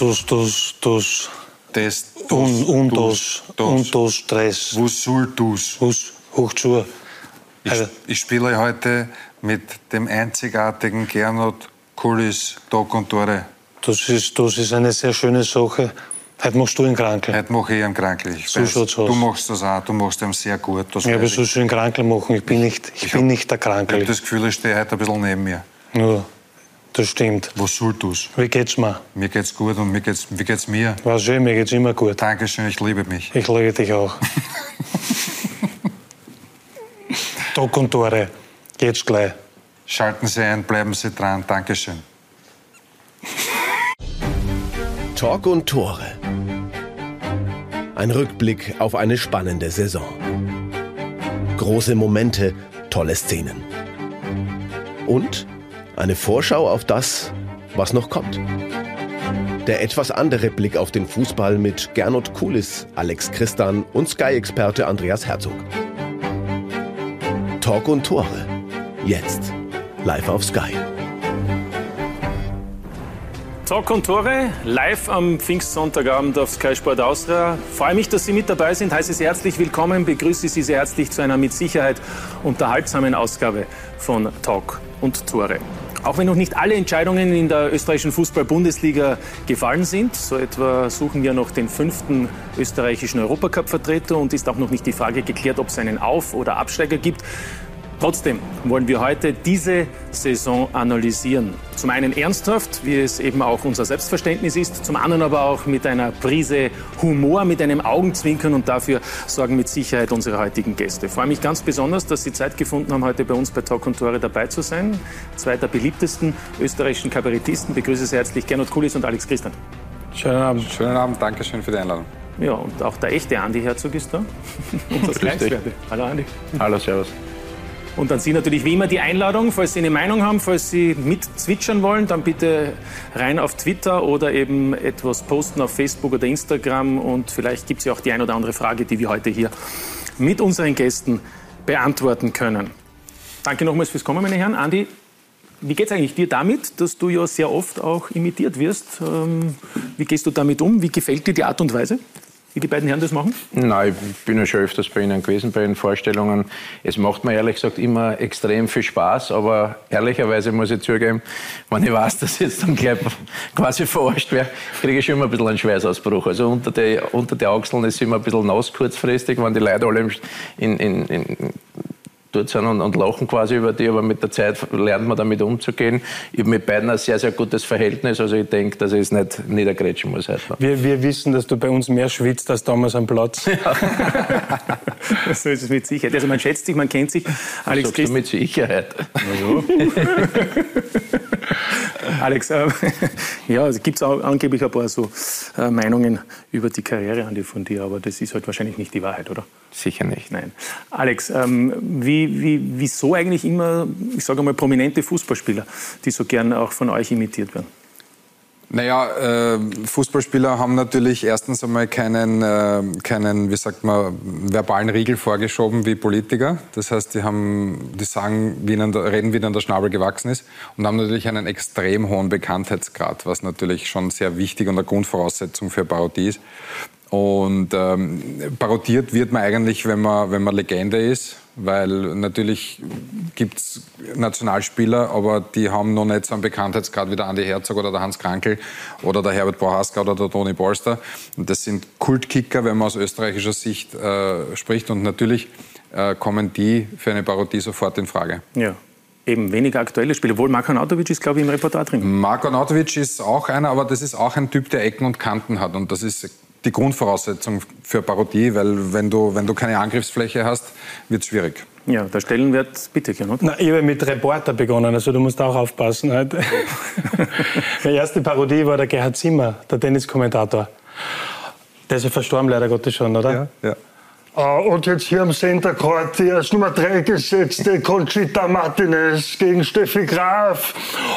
dos, dos, dos, das, das, un, un, das, dos, un, dos, tres. Was soll das? Hus, Hochschuhe. Ich, Also- ich spiele heute mit dem einzigartigen Gernot Kullis Tag und Tore. Das ist, das ist eine sehr schöne Sache. Heute machst du ihn Krankel. Heute mache ich ihn kranklich. Ich So weiß, schaut's aus. Du machst das auch, du machst ihn sehr gut. Das Ja, aber so ich. schön Krankel machen. Ich bin nicht, ich bin nicht der ich habe Krankel. das Gefühl, ich stehe heute ein bisschen neben mir. Ja, das stimmt. Was soll das? Wie geht's mir? Mir geht's gut und mir geht's, wie geht's mir? War schön, mir geht's immer gut. Dankeschön, ich liebe mich. Ich liebe dich auch. Tag und Tore. Geht's gleich. Schalten Sie ein, bleiben Sie dran. Dankeschön. Talk und Tore. Ein Rückblick auf eine spannende Saison. Große Momente, tolle Szenen. Und eine Vorschau auf das, was noch kommt. Der etwas andere Blick auf den Fußball mit Gernot Kulis, Alex Christan und Sky-Experte Andreas Herzog. Talk und Tore. Jetzt. Live auf Sky. Talk und Tore, live am Pfingstsonntagabend auf Sky Sport Austria. Freue mich, dass Sie mit dabei sind. Heiße Sie herzlich willkommen, begrüße Sie sehr herzlich zu einer mit Sicherheit unterhaltsamen Ausgabe von Talk und Tore. Auch wenn noch nicht alle Entscheidungen in der österreichischen Fußball-Bundesliga gefallen sind, so etwa suchen wir noch den fünften österreichischen Europacup-Vertreter und ist auch noch nicht die Frage geklärt, ob es einen Auf- oder Absteiger gibt. Trotzdem wollen wir heute diese Saison analysieren. Zum einen ernsthaft, wie es eben auch unser Selbstverständnis ist, zum anderen aber auch mit einer Prise Humor, mit einem Augenzwinkern und dafür sorgen mit Sicherheit unsere heutigen Gäste. Ich freue mich ganz besonders, dass Sie Zeit gefunden haben, heute bei uns bei Talk und Tore dabei zu sein. Zwei der beliebtesten österreichischen Kabarettisten. Begrüße sehr herzlich Gernot Kulis und Alex Christian. Schönen Abend. Schönen Abend, Dankeschön für die Einladung. Ja, und auch der echte Andi Herzog ist da. Unser Sky-Experte. Hallo Andi. Hallo, Servus. Und an Sie natürlich wie immer die Einladung, falls Sie eine Meinung haben, falls Sie mitzwitschern wollen, dann bitte rein auf Twitter oder eben etwas posten auf Facebook oder Instagram. Und vielleicht gibt es ja auch die ein oder andere Frage, die wir heute hier mit unseren Gästen beantworten können. Danke nochmals fürs Kommen, meine Herren. Andi, wie geht es eigentlich dir damit, dass du ja sehr oft auch imitiert wirst? Ähm, wie gehst du damit um? Wie gefällt dir die Art und Weise, wie die beiden Herren das machen? Nein, ich bin ja schon öfters bei Ihnen gewesen, bei Ihren Vorstellungen. Es macht mir ehrlich gesagt immer extrem viel Spaß, aber ehrlicherweise muss ich zugeben, wenn ich weiß, dass ich jetzt dann gleich quasi verarscht werde, kriege ich schon immer ein bisschen einen Schweißausbruch. Also unter die, unter Achseln ist es immer ein bisschen nass kurzfristig, wenn die Leute alle in, in, in dort sind und, und lachen quasi über die, aber mit der Zeit lernt man damit umzugehen. Ich habe mit beiden ein sehr, sehr gutes Verhältnis, also ich denke, dass ich es nicht niedergrätschen muss heute. Wir, wir wissen, dass du bei uns mehr schwitzt als damals am Platz. so ist es mit Sicherheit. Also man schätzt sich, man kennt sich. Alex Sagst du Christ mit Sicherheit. Alex, äh, ja, es gibt auch angeblich ein paar so äh, Meinungen über die Karriere von dir, aber das ist halt wahrscheinlich nicht die Wahrheit, oder? Sicher nicht. Nein. Alex, ähm, wie, wie, wieso eigentlich immer, ich sage mal, prominente Fußballspieler, die so gern auch von euch imitiert werden? Naja, äh, Fußballspieler haben natürlich erstens einmal keinen, äh, keinen, wie sagt man, verbalen Riegel vorgeschoben wie Politiker. Das heißt, die haben, die sagen, wie ihnen reden, wie ihnen der Schnabel gewachsen ist und haben natürlich einen extrem hohen Bekanntheitsgrad, was natürlich schon sehr wichtig und eine Grundvoraussetzung für Parodie ist. Und ähm, parodiert wird man eigentlich, wenn man, wenn man Legende ist, weil natürlich gibt's Nationalspieler, aber die haben noch nicht so einen Bekanntheitsgrad wie der Andi Herzog oder der Hans Krankel oder der Herbert Prohaska oder der Toni Polster. Und das sind Kultkicker, wenn man aus österreichischer Sicht äh, spricht. Und natürlich äh, kommen die für eine Parodie sofort in Frage. Ja. Eben weniger aktuelle Spiele. Obwohl Marko Nautovic ist, glaube ich, im Repertoire drin. Marko Nautovic ist auch einer, aber das ist auch ein Typ, der Ecken und Kanten hat. Und das ist die Grundvoraussetzung für Parodie, weil wenn du, wenn du keine Angriffsfläche hast, wird es schwierig. Ja, der Stellenwert, bitte. Na, ich habe mit Reporter begonnen, also du musst auch aufpassen. Heute. Meine erste Parodie war der Gerhard Zimmer, der Tenniskommentator. Der ist ja verstorben, leider Gottes schon, oder? ja. Äh, Und jetzt hier am Center Court die als Nummer 3 gesetzte Conchita Martinez gegen Steffi Graf.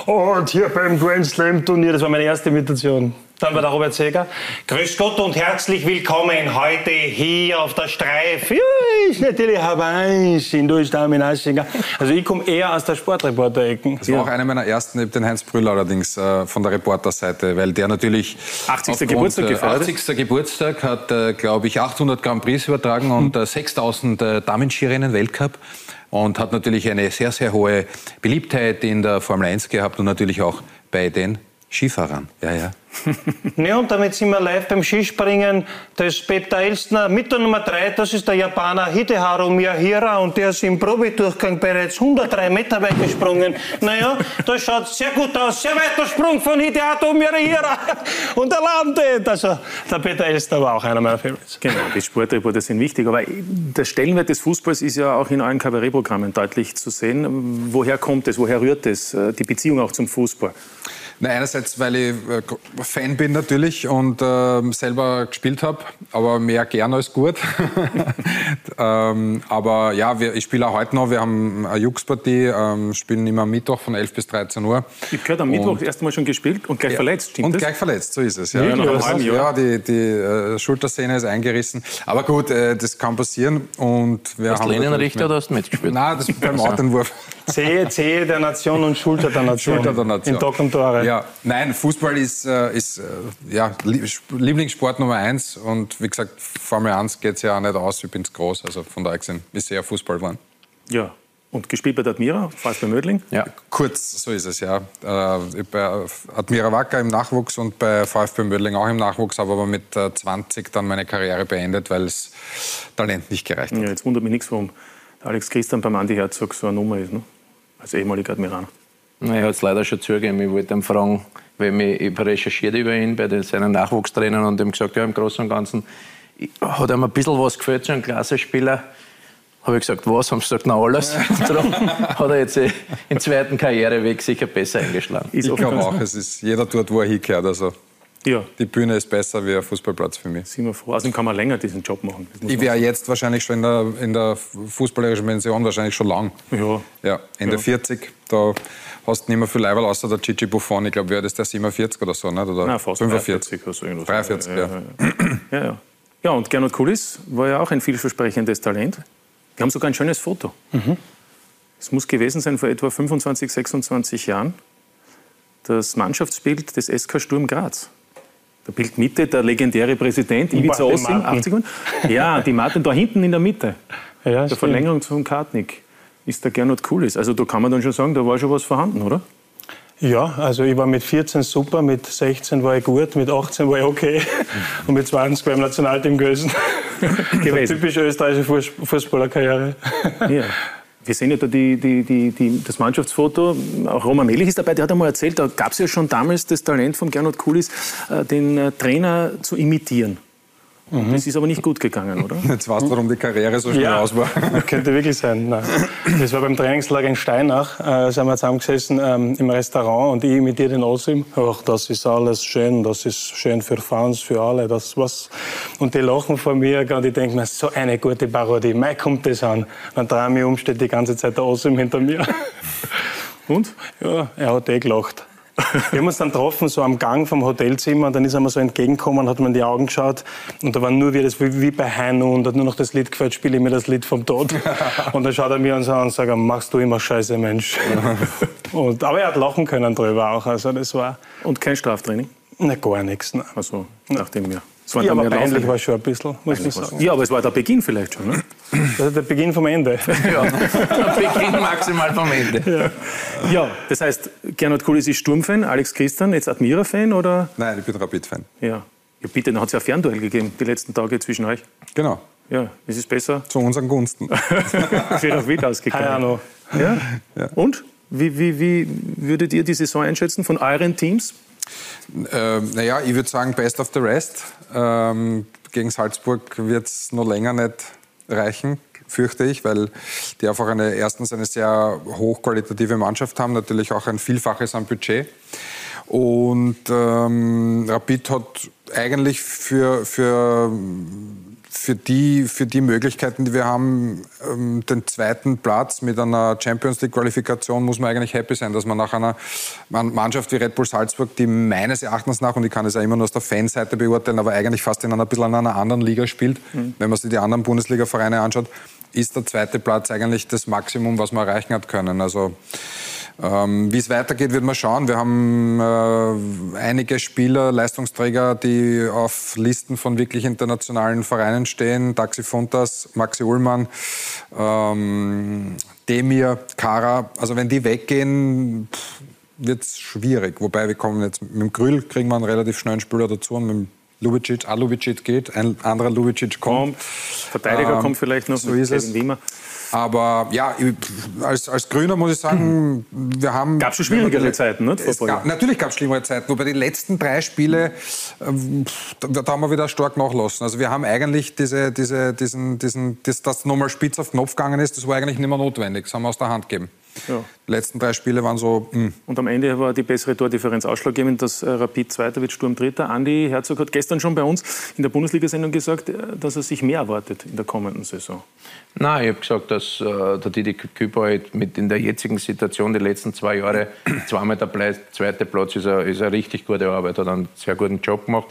Und hier beim Grand Slam Turnier, Das war meine erste Imitation. Dann war der Robert Seger. Grüß Gott und herzlich willkommen heute hier auf der Streif. Ja, ist natürlich Hawaii in Deutschland, Also ich komme eher aus der Sportreporter-Ecken. Das war auch einer meiner ersten, ich den Heinz Brüll allerdings äh, von der Reporterseite, weil der natürlich 80. Geburtstag gefeiert. 80. Geburtstag hat, äh, glaube ich, 800 Grand Prix übertragen und äh, 6000 äh, Damenskirennen Weltcup und hat natürlich eine sehr, sehr hohe Beliebtheit in der Formel 1 gehabt und natürlich auch bei den Skifahrern. Ja, ja. ja, und damit sind wir live beim Skispringen des Peter Elstner. Mit der Nummer 3, das ist der Japaner Hideharu Miyahira und der ist im Probedurchgang bereits 103 Meter weit gesprungen. Naja, das schaut sehr gut aus. Sehr weiter Sprung von Hideharu Miyahira. Und er landet. Also, der Peter Elstner war auch einer meiner Favorites. Genau, die Sportreporter sind wichtig. Aber der Stellenwert des Fußballs ist ja auch in allen Kabarettprogrammen deutlich zu sehen. Woher kommt es? Woher rührt es? Die Beziehung auch zum Fußball? Na, einerseits, weil ich äh, Fan bin natürlich und äh, selber gespielt habe, aber mehr gern als gut. ähm, aber ja, wir, ich spiele auch heute noch. Wir haben eine Jux-Partie, ähm, spielen immer am Mittwoch von 11 bis 13 Uhr. Ich gehört am Mittwoch das erste Mal schon gespielt und gleich ja, verletzt, stimmt Und das? gleich verletzt, so ist es. Ja, ja, ja die, die äh, Schultersehne ist eingerissen. Aber gut, äh, das kann passieren. Und wir hast du Länenrichter oder hast du mitgespielt? Nein, das beim Autenwurf. Zehe, Zehe der Nation und Schulter der Nation. Schulter der Nation. In Dock und Tore. Ja, nein, Fußball ist, äh, ist äh, ja, Lieblingssport Nummer eins. Und wie gesagt, Formel 1 geht es ja auch nicht aus. Ich bin zu groß. Also von daher gesehen ist sehr Fußball geworden. Ja, und gespielt bei der Admira, fast bei Mödling? Ja, kurz, so ist es, ja. Äh, bei Admira Wacker im Nachwuchs und bei VfB Mödling auch im Nachwuchs, habe aber mit 20 dann meine Karriere beendet, weil es Talent nicht gereicht hat. Ja, jetzt wundert mich nichts, warum Alex Christian beim Andi Herzog so eine Nummer ist. Ne? als ehemaliger Admiral? Na, er hat es leider schon zugegeben. Ich wollte ihn fragen, weil ich, ich recherchiert über ihn bei den, seinen Nachwuchstrainern und ihm gesagt, ja, im Großen und Ganzen hat ihm ein bisschen was gefällt, so ein Klassenspieler. Habe ich gesagt, was? Haben sie gesagt, na alles. Darum hat er jetzt im zweiten Karriereweg sicher besser eingeschlagen. ich glaube auch, es ist jeder dort, wo er hingehört. Also ja. Die Bühne ist besser wie ein Fußballplatz für mich. Sind wir froh. Außerdem kann man länger diesen Job machen. Ich wäre jetzt wahrscheinlich schon in der, in der fußballerischen Pension, wahrscheinlich schon lang. Ja. ja Ende ja. 40, da hast du nicht mehr viel Leiberl, außer der Gigi Buffon. Ich glaube, wäre das der 47 oder so, nicht? oder Nein, fast 45. 43, 43 ja. Ja, ja. ja, ja. und Gernot Kulis war ja auch ein vielversprechendes Talent. Wir haben sogar ein schönes Foto. Mhm. Es muss gewesen sein vor etwa 25, 26 Jahren. Das Mannschaftsbild des SK Sturm Graz. Der Bildmitte, der legendäre Präsident Ivica Ossim, 80 Ja, die Martin da hinten in der Mitte. Ja, der Verlängerung zum Kartnick ist der Gernot Kulis. Also da kann man dann schon sagen, da war schon was vorhanden, oder? Ja, also ich war mit 14 super, mit 16 war ich gut, mit 18 war ich okay und mit 20 war ich im Nationalteam gewesen. gewesen. Typisch österreichische Fußballerkarriere. Ja. Wir sehen ja da die, die, die, die, das Mannschaftsfoto. Auch Roman Melich ist dabei. Der hat einmal erzählt, da gab es ja schon damals das Talent von Gernot Kulis, äh, den äh, Trainer zu imitieren. Mhm. Das ist aber nicht gut gegangen, oder? Jetzt weißt du, warum die Karriere so schnell ja, aus war. könnte wirklich sein. Nein. Das war beim Trainingslager in Steinach. Äh, sind wir zusammengesessen ähm, im Restaurant und ich imitiere den Osim. Ach, das ist alles schön, das ist schön für Fans, für alle. Das was. Und die lachen vor mir und ich denke mir, so eine gute Parodie. Mai kommt das an. Dann drehe ich mich um, steht die ganze Zeit der Osim hinter mir. Und? Ja, er hat eh gelacht. Wir haben uns dann getroffen, so am Gang vom Hotelzimmer, und dann ist er mir so entgegengekommen, hat mir in die Augen geschaut, und da waren nur wie, das, wie bei Heino, und hat nur noch das Lied gefällt, spiele ich mir das Lied vom Tod. Und dann schaut er mir an und sagt, machst du immer Scheiße, Mensch. und, aber er hat lachen können drüber auch, also das war... Und kein Straftraining? Na, gar nichts. Ne. Also, nachdem wir... Es war ja, aber peinlich war schon ein bisschen, muss man sagen. Ja, aber es war der Beginn vielleicht schon, ne? Das ist der Beginn vom Ende. ja, der Beginn maximal vom Ende. Ja, ja das heißt, Gernot Kulis ist Sturmfan, Alex Christian jetzt Admira-Fan, oder? Nein, ich bin Rapid-Fan. Ja. ja. Bitte, dann hat es ja ein Fernduell gegeben, die letzten Tage zwischen euch. Genau. Ja, ist es besser? Zu unseren Gunsten. Für Rapid ausgegangen. Ja? ja? Und? Wie, wie, wie würdet ihr die Saison einschätzen von euren Teams? Ähm, naja, ich würde sagen, best of the rest. Ähm, gegen Salzburg wird es noch länger nicht reichen, fürchte ich, weil die einfach eine, erstens eine sehr hochqualitative Mannschaft haben, natürlich auch ein Vielfaches am Budget. Und ähm, Rapid hat eigentlich für, für für die, für die Möglichkeiten, die wir haben, ähm, den zweiten Platz mit einer Champions League-Qualifikation, muss man eigentlich happy sein, dass man nach einer Mannschaft wie Red Bull Salzburg, die meines Erachtens nach, und ich kann es ja immer nur aus der Fanseite beurteilen, aber eigentlich fast in einer bisschen in einer anderen Liga spielt, mhm. wenn man sich die anderen Bundesliga-Vereine anschaut, ist der zweite Platz eigentlich das Maximum, was man erreichen hat können. Also ähm, Wie es weitergeht, wird man schauen. Wir haben äh, einige Spieler, Leistungsträger, die auf Listen von wirklich internationalen Vereinen stehen. Taxi Fontas, Maxi Ullmann, ähm, Demir, Kara. Also wenn die weggehen, wird es schwierig. Wobei wir kommen jetzt mit dem Grüll, kriegen wir einen relativ schnellen Spieler dazu und mit dem Lubicic, ein Lubicic geht, ein anderer Lubicic kommt. Verteidiger ähm, kommt vielleicht noch so mit Kevin Wiemer. Aber ja, als, als Grüner muss ich sagen, wir haben. Gab es schon schwierigere Zeiten, ne? Gab, natürlich gab es schlimmere Zeiten, wobei die letzten drei Spiele, äh, da, da, haben wir wieder stark nachlassen. Also wir haben eigentlich diese, diese, diesen, diesen, das, das nochmal spitz auf Knopf gegangen ist, das war eigentlich nicht mehr notwendig. Das haben wir aus der Hand gegeben. Ja. Die letzten drei Spiele waren so. Mh. Hm. Und am Ende war die bessere Tordifferenz ausschlaggebend, dass äh, Rapid Zweiter wird, Sturm Dritter. Andi Herzog hat gestern schon bei uns in der Bundesliga-Sendung gesagt, äh, dass er sich mehr erwartet in der kommenden Saison. Nein, ich habe gesagt, dass äh, der Didi Küper halt mit in der jetzigen Situation die letzten zwei Jahre zweimal der zweite Platz ist eine, ist eine richtig gute Arbeit, hat einen sehr guten Job gemacht.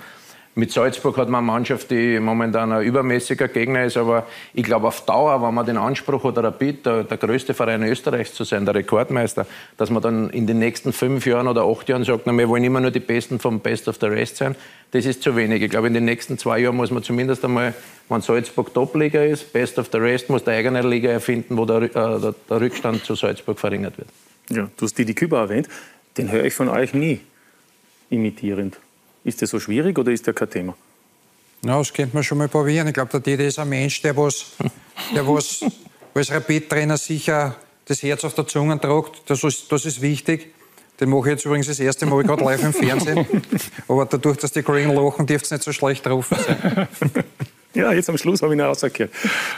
Mit Salzburg hat man eine Mannschaft, die momentan ein übermäßiger Gegner ist, aber ich glaube auf Dauer, wenn man den Anspruch hat, Rapid, der, der größte Verein Österreichs zu sein, der Rekordmeister, dass man dann in den nächsten fünf Jahren oder acht Jahren sagt, na, wir wollen immer nur die Besten vom Best of the Rest sein, das ist zu wenig. Ich glaube, in den nächsten zwei Jahren muss man zumindest einmal, wenn Salzburg Top-Liga ist, Best of the Rest, muss der eigene Liga erfinden, wo der, äh, der, Rückstand zu Salzburg verringert wird. Ja, du hast Didi Küber erwähnt, den höre ich von euch nie imitierend. Ist das so schwierig oder ist der kein Thema? Na, das könnte man schon mal probieren. Ich glaube, der Didi ist ein Mensch, der was, der was als Rapid-Trainer sicher das Herz auf der Zunge tragt. Das ist, das ist wichtig. Den mache ich jetzt übrigens das erste Mal gerade live im Fernsehen. Aber dadurch, dass die Kollegen lachen, dürfte es nicht so schlecht drauf sein. ja, jetzt am Schluss habe ich ihn rausgehört.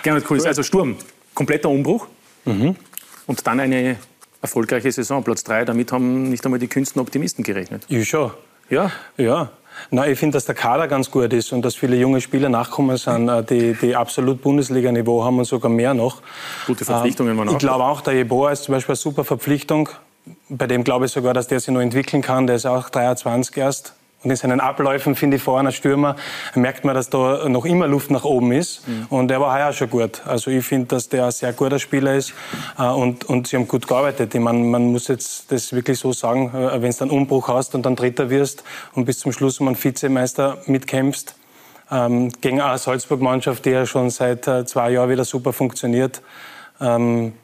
Gernot Kulis, also Sturm, kompletter Umbruch. Mhm. Und dann eine erfolgreiche Saison, Platz 3. Damit haben nicht einmal die kühnsten Optimisten gerechnet. Ja, schon. Ja, ja. Na, ich finde, dass der Kader ganz gut ist und dass viele junge Spieler nachkommen sind, äh, die, die absolut Bundesliga-Niveau haben und sogar mehr noch. Gute Verpflichtungen waren auch. Ich glaube auch, der Jeboa ist zum Beispiel eine super Verpflichtung. Bei dem glaube ich sogar, dass der sich noch entwickeln kann. Der ist auch 23 erst. Und in seinen Abläufen, finde ich, vor einer Stürmer merkt man, dass da noch immer Luft nach oben ist. Mhm. Und der war heuer schon gut. Also ich finde, dass der ein sehr guter Spieler ist. Äh, und, und sie haben gut gearbeitet. Ich meine, man muss jetzt das wirklich so sagen, äh, wenn du einen Umbruch hast und dann Dritter wirst und bis zum Schluss um einen Vizemeister mitkämpfst, ähm, gegen eine Salzburg-Mannschaft, die ja schon seit äh, zwei Jahren wieder super funktioniert, ähm,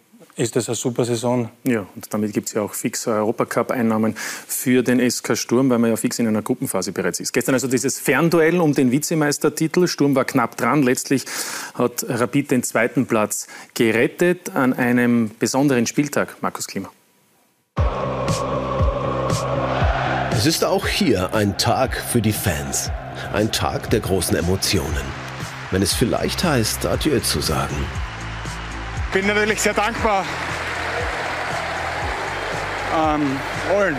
ist das eine super Saison. Ja, und damit gibt es ja auch fix Europacup-Einnahmen für den SK Sturm, weil man ja fix in einer Gruppenphase bereits ist. Gestern also dieses Fernduell um den Vizemeistertitel. Sturm war knapp dran. Letztlich hat Rapid den zweiten Platz gerettet an einem besonderen Spieltag. Markus Klima. Es ist auch hier ein Tag für die Fans. Ein Tag der großen Emotionen. Wenn es vielleicht heißt, Adieu zu sagen bin natürlich sehr dankbar ähm, allen.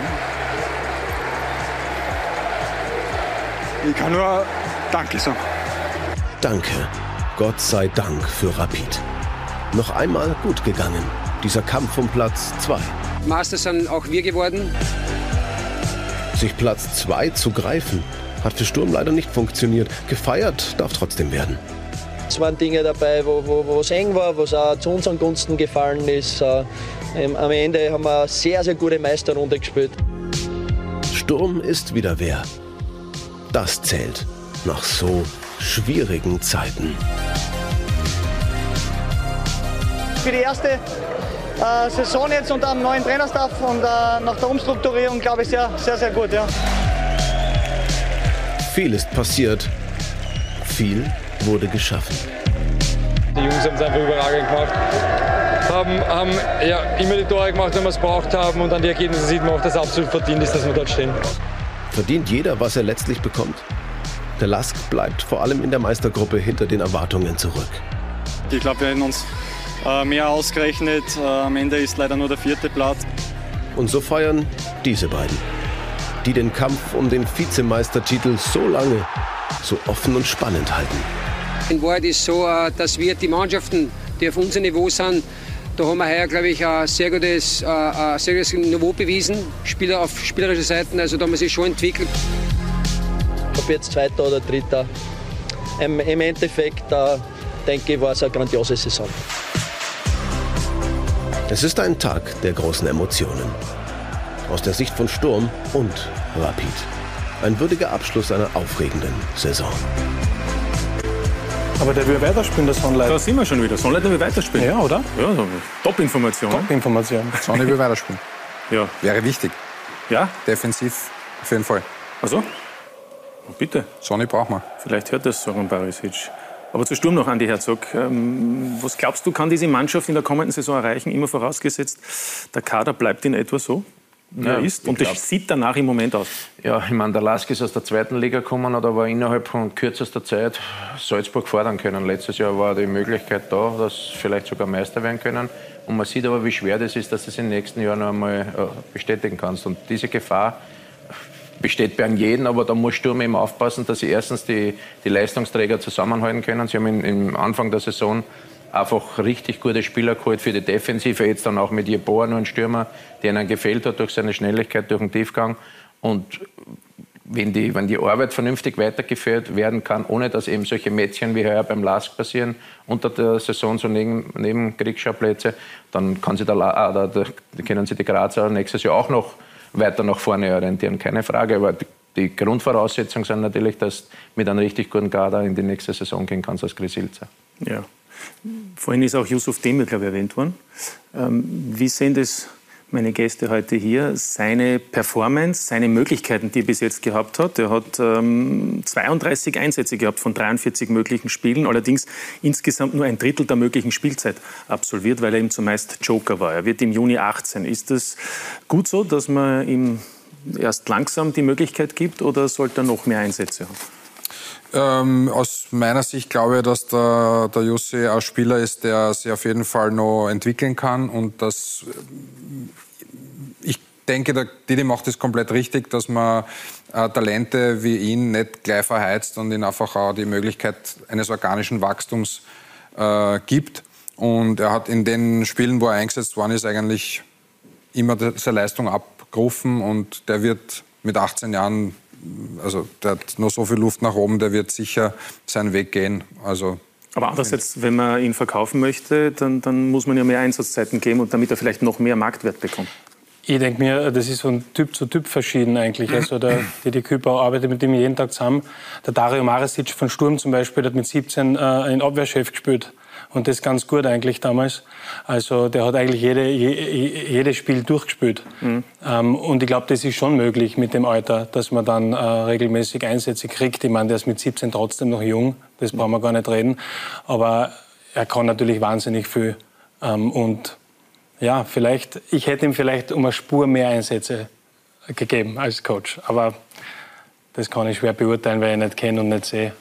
Ich kann nur Danke sagen. Danke. Gott sei Dank für Rapid. Noch einmal gut gegangen. Dieser Kampf um Platz 2. Meister sind auch wir geworden. Sich Platz 2 zu greifen, hat für Sturm leider nicht funktioniert. Gefeiert darf trotzdem werden. Es waren Dinge dabei, wo, wo, wo es eng war, was auch zu unseren Gunsten gefallen ist. Äh, ähm, am Ende haben wir eine sehr, sehr gute Meisterrunde gespielt. Sturm ist wieder wer. Das zählt nach so schwierigen Zeiten. Für die erste äh, Saison jetzt unter einem neuen Trainerstaff und äh, nach der Umstrukturierung glaube ich sehr, sehr, sehr gut. Ja. Viel ist passiert. Viel wurde geschaffen. Die Jungs haben es einfach überragend gemacht. Haben, haben ja, immer die Tore gemacht, wenn wir es braucht haben. Und an die Ergebnisse sieht man auch, dass es absolut verdient ist, dass wir dort stehen. Verdient jeder, was er letztlich bekommt? Der Lask bleibt vor allem in der Meistergruppe hinter den Erwartungen zurück. Ich glaube, wir hätten uns äh, mehr ausgerechnet. Äh, am Ende ist leider nur der vierte Platz. Und so feiern diese beiden, die den Kampf um den Vizemeistertitel so lange, so offen und spannend halten. In Wahrheit ist es so, äh, dass wir die Mannschaften, die auf unserem Niveau sind, da haben wir heuer, glaube ich, ein sehr gutes, äh, ein sehr gutes Niveau bewiesen, Spieler auf spielerischer Seite. Also da haben wir sich schon entwickelt. Ob jetzt Zweiter oder Dritter, im, im Endeffekt äh, denke ich, war es eine grandiose Saison. Es ist ein Tag der großen Emotionen. Aus der Sicht von Sturm und Rapid. Ein würdiger Abschluss einer aufregenden Saison. Aber der will weiterspielen, der Sonnleiter. Da sind wir schon wieder. Sonnleiter will weiterspielen. Ja, oder? Ja, Top-Information. Top-Information. Sonny will weiterspielen. Ja. Wäre wichtig. Ja? Defensiv auf jeden Fall. Also? Bitte. Sonny braucht man. Vielleicht hört das Soran Barisic. Aber zu Sturm noch, Andi Herzog. Ähm, was glaubst du, kann diese Mannschaft in der kommenden Saison erreichen? Immer vorausgesetzt, der Kader bleibt in etwa so, Ja, ist. Und glaub- das sieht danach im Moment aus. Ja, ich meine, der Lask ist aus der zweiten Liga gekommen, hat aber innerhalb von kürzester Zeit Salzburg fordern können. Letztes Jahr war die Möglichkeit da, dass sie vielleicht sogar Meister werden können. Und man sieht aber, wie schwer das ist, dass du es in den nächsten Jahren noch einmal äh, bestätigen kannst. Und diese Gefahr besteht bei jeden, aber da muss Sturm eben aufpassen, dass sie erstens die, die Leistungsträger zusammenhalten können. Sie haben im Anfang der Saison einfach richtig gute Spieler geholt für die Defensive, jetzt dann auch mit Jeboa nur einen Stürmer, der ihnen gefehlt hat durch seine Schnelligkeit, durch den Tiefgang. Und wenn die, wenn die Arbeit vernünftig weitergeführt werden kann, ohne dass eben solche Mädchen wie heuer beim LASK passieren, unter der Saison so neben, neben Kriegsschauplätze, dann kann sie der, La- der, der, können sie die Grazer nächstes Jahr auch noch weiter nach vorne orientieren, keine Frage. Aber die, die Grundvoraussetzungen sind natürlich, dass du mit einem richtig guten Kader in die nächste Saison gehen kannst als Grisilzer. Ja. Vorhin ist auch Yusuf Demir, glaube ich, erwähnt worden. Ähm, wie sehen das meine Gäste heute hier? Seine Performance, seine Möglichkeiten, die er bis jetzt gehabt hat. Er hat ähm, 32 Einsätze gehabt von 43 möglichen Spielen, allerdings insgesamt nur ein Drittel der möglichen Spielzeit absolviert, weil er ihm zumeist Joker war. Er wird im Juni 18. Ist das gut so, dass man ihm erst langsam die Möglichkeit gibt oder sollte er noch mehr Einsätze haben? Ähm, aus meiner Sicht glaube ich, dass der, der Jussi ein Spieler ist, der sich auf jeden Fall noch entwickeln kann und dass ich denke, der Didi macht es komplett richtig, dass man äh, Talente wie ihn nicht gleich verheizt und ihm einfach auch die Möglichkeit eines organischen Wachstums äh, gibt. Und er hat in den Spielen, wo er eingesetzt worden ist, eigentlich immer seine Leistung abgerufen und der wird mit 18 Jahren, also der hat noch so viel Luft nach oben, der wird sicher seinen Weg gehen. Also Aber andererseits, wenn man ihn verkaufen möchte, dann, dann muss man ja mehr Einsatzzeiten geben und damit er vielleicht noch mehr Marktwert bekommt. Ich denke mir, das ist von Typ zu Typ verschieden eigentlich. Also der Didi Küper arbeitet mit ihm jeden Tag zusammen. Der Dario Marasic von Sturm zum Beispiel hat mit 17 äh, einen Abwehrchef gespielt. Und das ganz gut eigentlich damals. Also der hat eigentlich jede, je, je- jedes Spiel durchgespielt. Ähm, und ich glaube, das ist schon möglich mit dem Alter, dass man dann äh, regelmäßig Einsätze kriegt. Ich meine, der ist mit 17 trotzdem noch jung, das brauchen wir gar nicht reden. Aber er kann natürlich wahnsinnig viel. Ähm, und ja, vielleicht, ich hätte ihm vielleicht um eine Spur mehr Einsätze gegeben als Coach. Aber das kann ich schwer beurteilen, weil ich ihn nicht kenne und nicht sehe.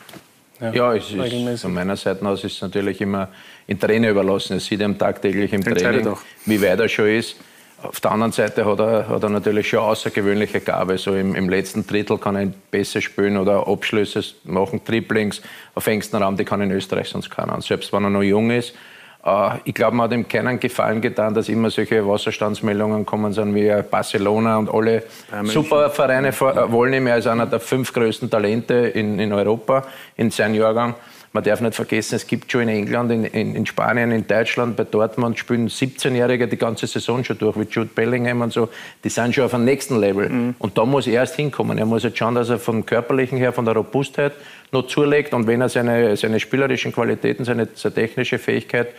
Ja, es ist, von meiner Seite aus ist es natürlich immer in Trainer überlassen. Es sieht ihm tagtäglich im Training, auch. wie weit er schon ist. Auf der anderen Seite hat er, hat er natürlich schon außergewöhnliche Gabe. So im, im letzten Drittel kann er besser spielen oder Abschlüsse machen, Triplings auf engstem Raum, die kann in Österreich sonst keiner. Und selbst wenn er noch jung ist. Äh, ich glaube, man hat ihm keinen Gefallen getan, dass immer solche Wasserstandsmeldungen kommen sind wie Barcelona und alle München. super Vereine vor- äh, wollen ihn. Er ist einer der fünf größten Talente in, in Europa in seinem Jahrgang. Man darf nicht vergessen, es gibt schon in England, in, in, in Spanien, in Deutschland, bei Dortmund spielen 17-Jährige die ganze Saison schon durch, wie Jude Bellingham und so. Die sind schon auf einem nächsten Level. Und da muss er erst hinkommen. Er muss jetzt schauen, dass er vom Körperlichen her, von der Robustheit noch zulegt. Und wenn er seine, seine spielerischen Qualitäten, seine, seine technische Fähigkeit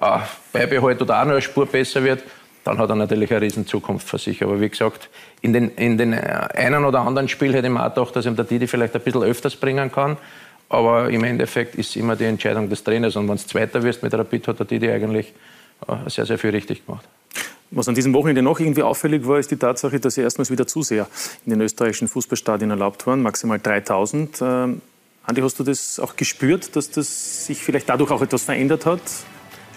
äh, beibehält oder auch noch eine Spur besser wird, dann hat er natürlich eine riesen Zukunft für sich. Aber wie gesagt, in den, in den äh, einen oder anderen Spiel hätte ich mir auch gedacht, dass ihm der Didi vielleicht ein bisschen öfters bringen kann. Aber im Endeffekt ist immer die Entscheidung des Trainers. Und wenn du Zweiter wirst mit Rapid, hat der Didi eigentlich äh, sehr, sehr viel richtig gemacht. Was an diesem Wochenende noch irgendwie auffällig war, ist die Tatsache, dass ja erstmals wieder Zuseher in den österreichischen Fußballstadien erlaubt waren, maximal 3000. Ähm, Andi, hast du das auch gespürt, dass das sich vielleicht dadurch auch etwas verändert hat?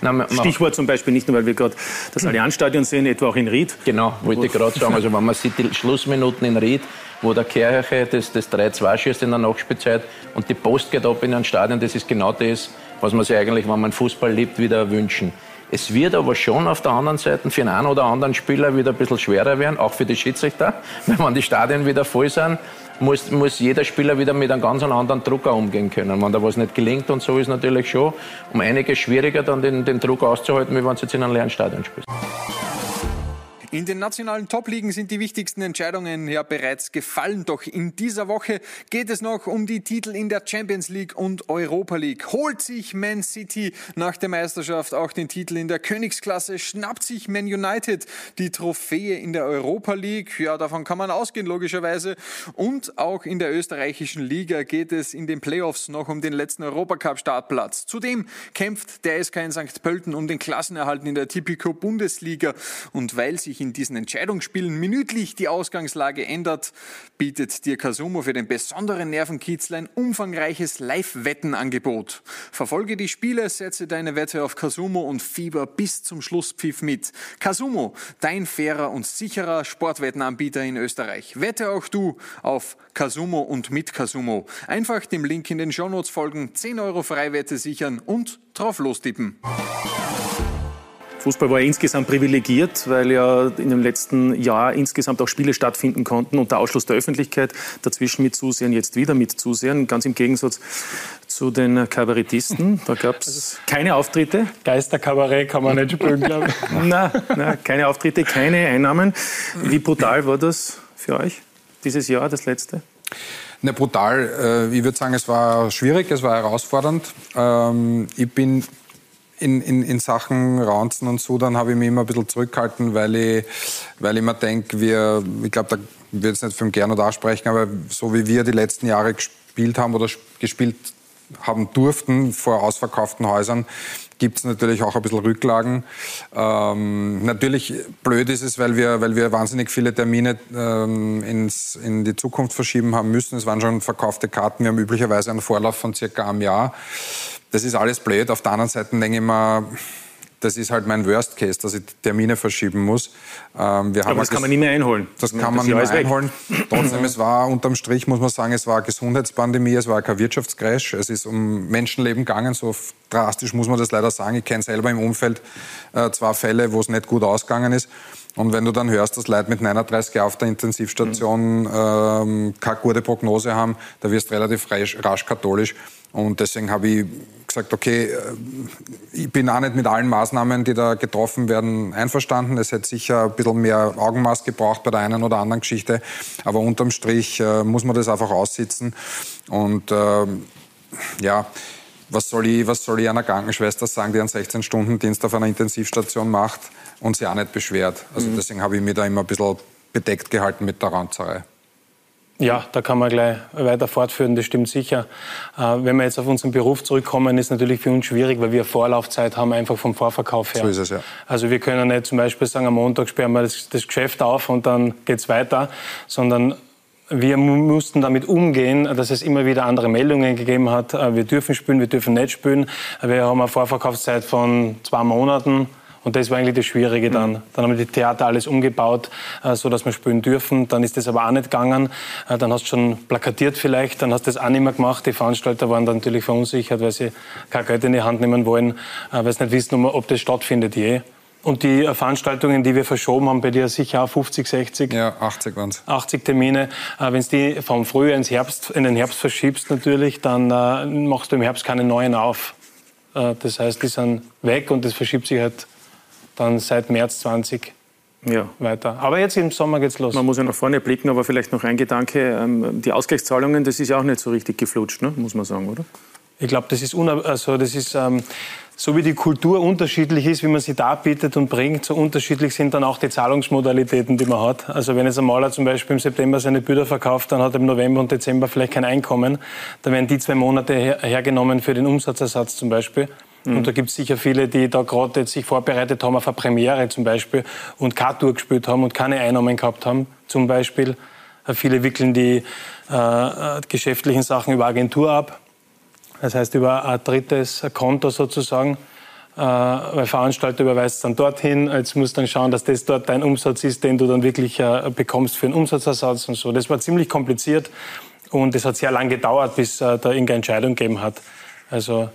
Nein, Stichwort zum Beispiel nicht nur, weil wir gerade das Allianzstadion sehen, etwa auch in Ried. Genau, wollte ich gerade sagen. Also wenn man sieht die Schlussminuten in Ried, wo der Kirche das, das 3-2 schießt in der Nachspielzeit und die Post geht ab in ein Stadion, das ist genau das, was man sich eigentlich, wenn man Fußball liebt, wieder wünschen. Es wird aber schon auf der anderen Seite für den einen oder anderen Spieler wieder ein bisschen schwerer werden, auch für die Schiedsrichter, wenn die Stadien wieder voll sind muss, muss jeder Spieler wieder mit einem ganz anderen Druck umgehen können. Wenn da was nicht gelingt und so ist natürlich schon um einiges schwieriger, dann den, den Druck auszuhalten, wie wenn du jetzt in einem leeren Stadion spielst. In den nationalen Top-Ligen sind die wichtigsten Entscheidungen ja bereits gefallen. Doch in dieser Woche geht es noch um die Titel in der Champions League und Europa League. Holt sich Man City nach der Meisterschaft auch den Titel in der Königsklasse? Schnappt sich Man United die Trophäe in der Europa League? Ja, davon kann man ausgehen, logischerweise. Und auch in der österreichischen Liga geht es in den Playoffs noch um den letzten Europacup-Startplatz. Zudem kämpft der SK in St. Pölten um den Klassenerhalt in der Tipico Bundesliga. Und weil sich in diesen Entscheidungsspielen minütlich die Ausgangslage ändert, bietet dir Kasumo für den besonderen Nervenkitzler ein umfangreiches Live-Wettenangebot. Verfolge die Spiele, setze deine Wette auf Kasumo und fieber bis zum Schlusspfiff mit. Kasumo, dein fairer und sicherer Sportwettenanbieter in Österreich. Wette auch du auf Kasumo und mit Kasumo. Einfach dem Link in den Shownotes folgen, 10 Euro Freiwette sichern und drauf lostippen. Fußball war ja insgesamt privilegiert, weil ja in dem letzten Jahr insgesamt auch Spiele stattfinden konnten unter Ausschluss der Öffentlichkeit. Dazwischen mit Zusehen, jetzt wieder mit Zusehen. Ganz im Gegensatz zu den Kabarettisten. Da gab es also keine Auftritte. Geisterkabarett kann man nicht spielen, glaube ich. nein, nein, keine Auftritte, keine Einnahmen. Wie brutal war das für euch, dieses Jahr, das letzte? Ne, brutal. Äh, ich würde sagen, es war schwierig, es war herausfordernd. Ähm, ich bin in, in, in Sachen Ranzen und so, dann habe ich mich immer ein bisschen zurückgehalten, weil ich, weil ich mir denke, wir, ich glaube, da will jetzt nicht für den Gernot aussprechen, aber so wie wir die letzten Jahre gespielt haben oder gespielt haben durften vor ausverkauften Häusern, gibt es natürlich auch ein bisschen Rücklagen. Ähm, natürlich blöd ist es, weil wir, weil wir wahnsinnig viele Termine ähm, ins, in die Zukunft verschieben haben müssen. Es waren schon verkaufte Karten. Wir haben üblicherweise einen Vorlauf von circa einem Jahr. Das ist alles blöd. Auf der anderen Seite denke ich mir, das ist halt mein Worst Case, dass ich Termine verschieben muss. Ähm, Aber das kann man nicht mehr einholen. Das kann man nicht mehr einholen. Trotzdem, es war unterm Strich, muss man sagen, es war eine Gesundheitspandemie, es war kein Wirtschaftscrash, es ist um Menschenleben gegangen, so drastisch muss man das leider sagen. Ich kenne selber im Umfeld äh, zwei Fälle, wo es nicht gut ausgegangen ist. Und wenn du dann hörst, dass Leute mit 39 Jahren auf der Intensivstation mhm. ähm, keine gute Prognose haben, da wirst du relativ rasch, rasch katholisch. Und deswegen habe ich gesagt, okay, äh, ich bin auch nicht mit allen Maßnahmen, die da getroffen werden, einverstanden. Es hätte sicher ein bisschen mehr Augenmaß gebraucht bei der einen oder anderen Geschichte. Aber unterm Strich äh, muss man das einfach aussitzen. Und äh, ja, was soll, ich, was soll ich einer Krankenschwester sagen, die einen 16-Stunden-Dienst auf einer Intensivstation macht und sie auch nicht beschwert? Also mhm. deswegen habe ich mich da immer ein bisschen bedeckt gehalten mit der Ranzerei. Ja, da kann man gleich weiter fortführen, das stimmt sicher. Äh, wenn wir jetzt auf unseren Beruf zurückkommen, ist natürlich für uns schwierig, weil wir Vorlaufzeit haben, einfach vom Vorverkauf her. So ist es, ja. Also wir können nicht zum Beispiel sagen, am Montag sperren wir das, das Geschäft auf und dann geht's weiter, sondern wir mussten damit umgehen, dass es immer wieder andere Meldungen gegeben hat. Äh, wir dürfen spielen, wir dürfen nicht spielen. Wir haben eine Vorverkaufszeit von zwei Monaten. Und das war eigentlich das Schwierige dann. Mhm. Dann haben wir die Theater alles umgebaut, äh, so dass wir spielen dürfen. Dann ist das aber auch nicht gegangen. Äh, dann hast du schon plakatiert vielleicht, dann hast du das auch nicht mehr gemacht. Die Veranstalter waren dann natürlich verunsichert, weil sie kein Geld in die Hand nehmen wollen, äh, weil sie nicht wissen, ob das stattfindet je. Und die Veranstaltungen, die wir verschoben haben, bei dir sicher auch 50, 60? Ja, 80 waren es. 80 Termine. Wenn du die vom Frühjahr ins Herbst, in den Herbst verschiebst natürlich, dann machst du im Herbst keine neuen auf. Das heißt, die sind weg und das verschiebt sich halt dann seit März 20 ja. weiter. Aber jetzt im Sommer geht's los. Man muss ja nach vorne blicken, aber vielleicht noch ein Gedanke. Ähm, die Ausgleichszahlungen, das ist ja auch nicht so richtig geflutscht, ne? muss man sagen, oder? Ich glaube, das ist, also das ist ähm, so wie die Kultur unterschiedlich ist, wie man sie darbietet und bringt, so unterschiedlich sind dann auch die Zahlungsmodalitäten, die man hat. Also wenn jetzt ein Maler zum Beispiel im September seine Bilder verkauft, dann hat er im November und Dezember vielleicht kein Einkommen. Dann werden die zwei Monate her hergenommen für den Umsatzersatz zum Beispiel. Mhm. Und da gibt es sicher viele, die da gerade sich vorbereitet haben auf eine Premiere zum Beispiel und keine Tour gespielt haben und keine Einnahmen gehabt haben zum Beispiel. Äh, viele wickeln die äh, äh, geschäftlichen Sachen über Agentur ab, das heißt über ein drittes Konto sozusagen. äh, weil Veranstalter überweist dann dorthin. Jetzt musst du dann schauen, dass das dort dein Umsatz ist, den du dann wirklich äh, bekommst für einen Umsatzersatz und so. Das war ziemlich kompliziert und es hat sehr lange gedauert, bis äh, da irgendeine Entscheidung gegeben hat. Also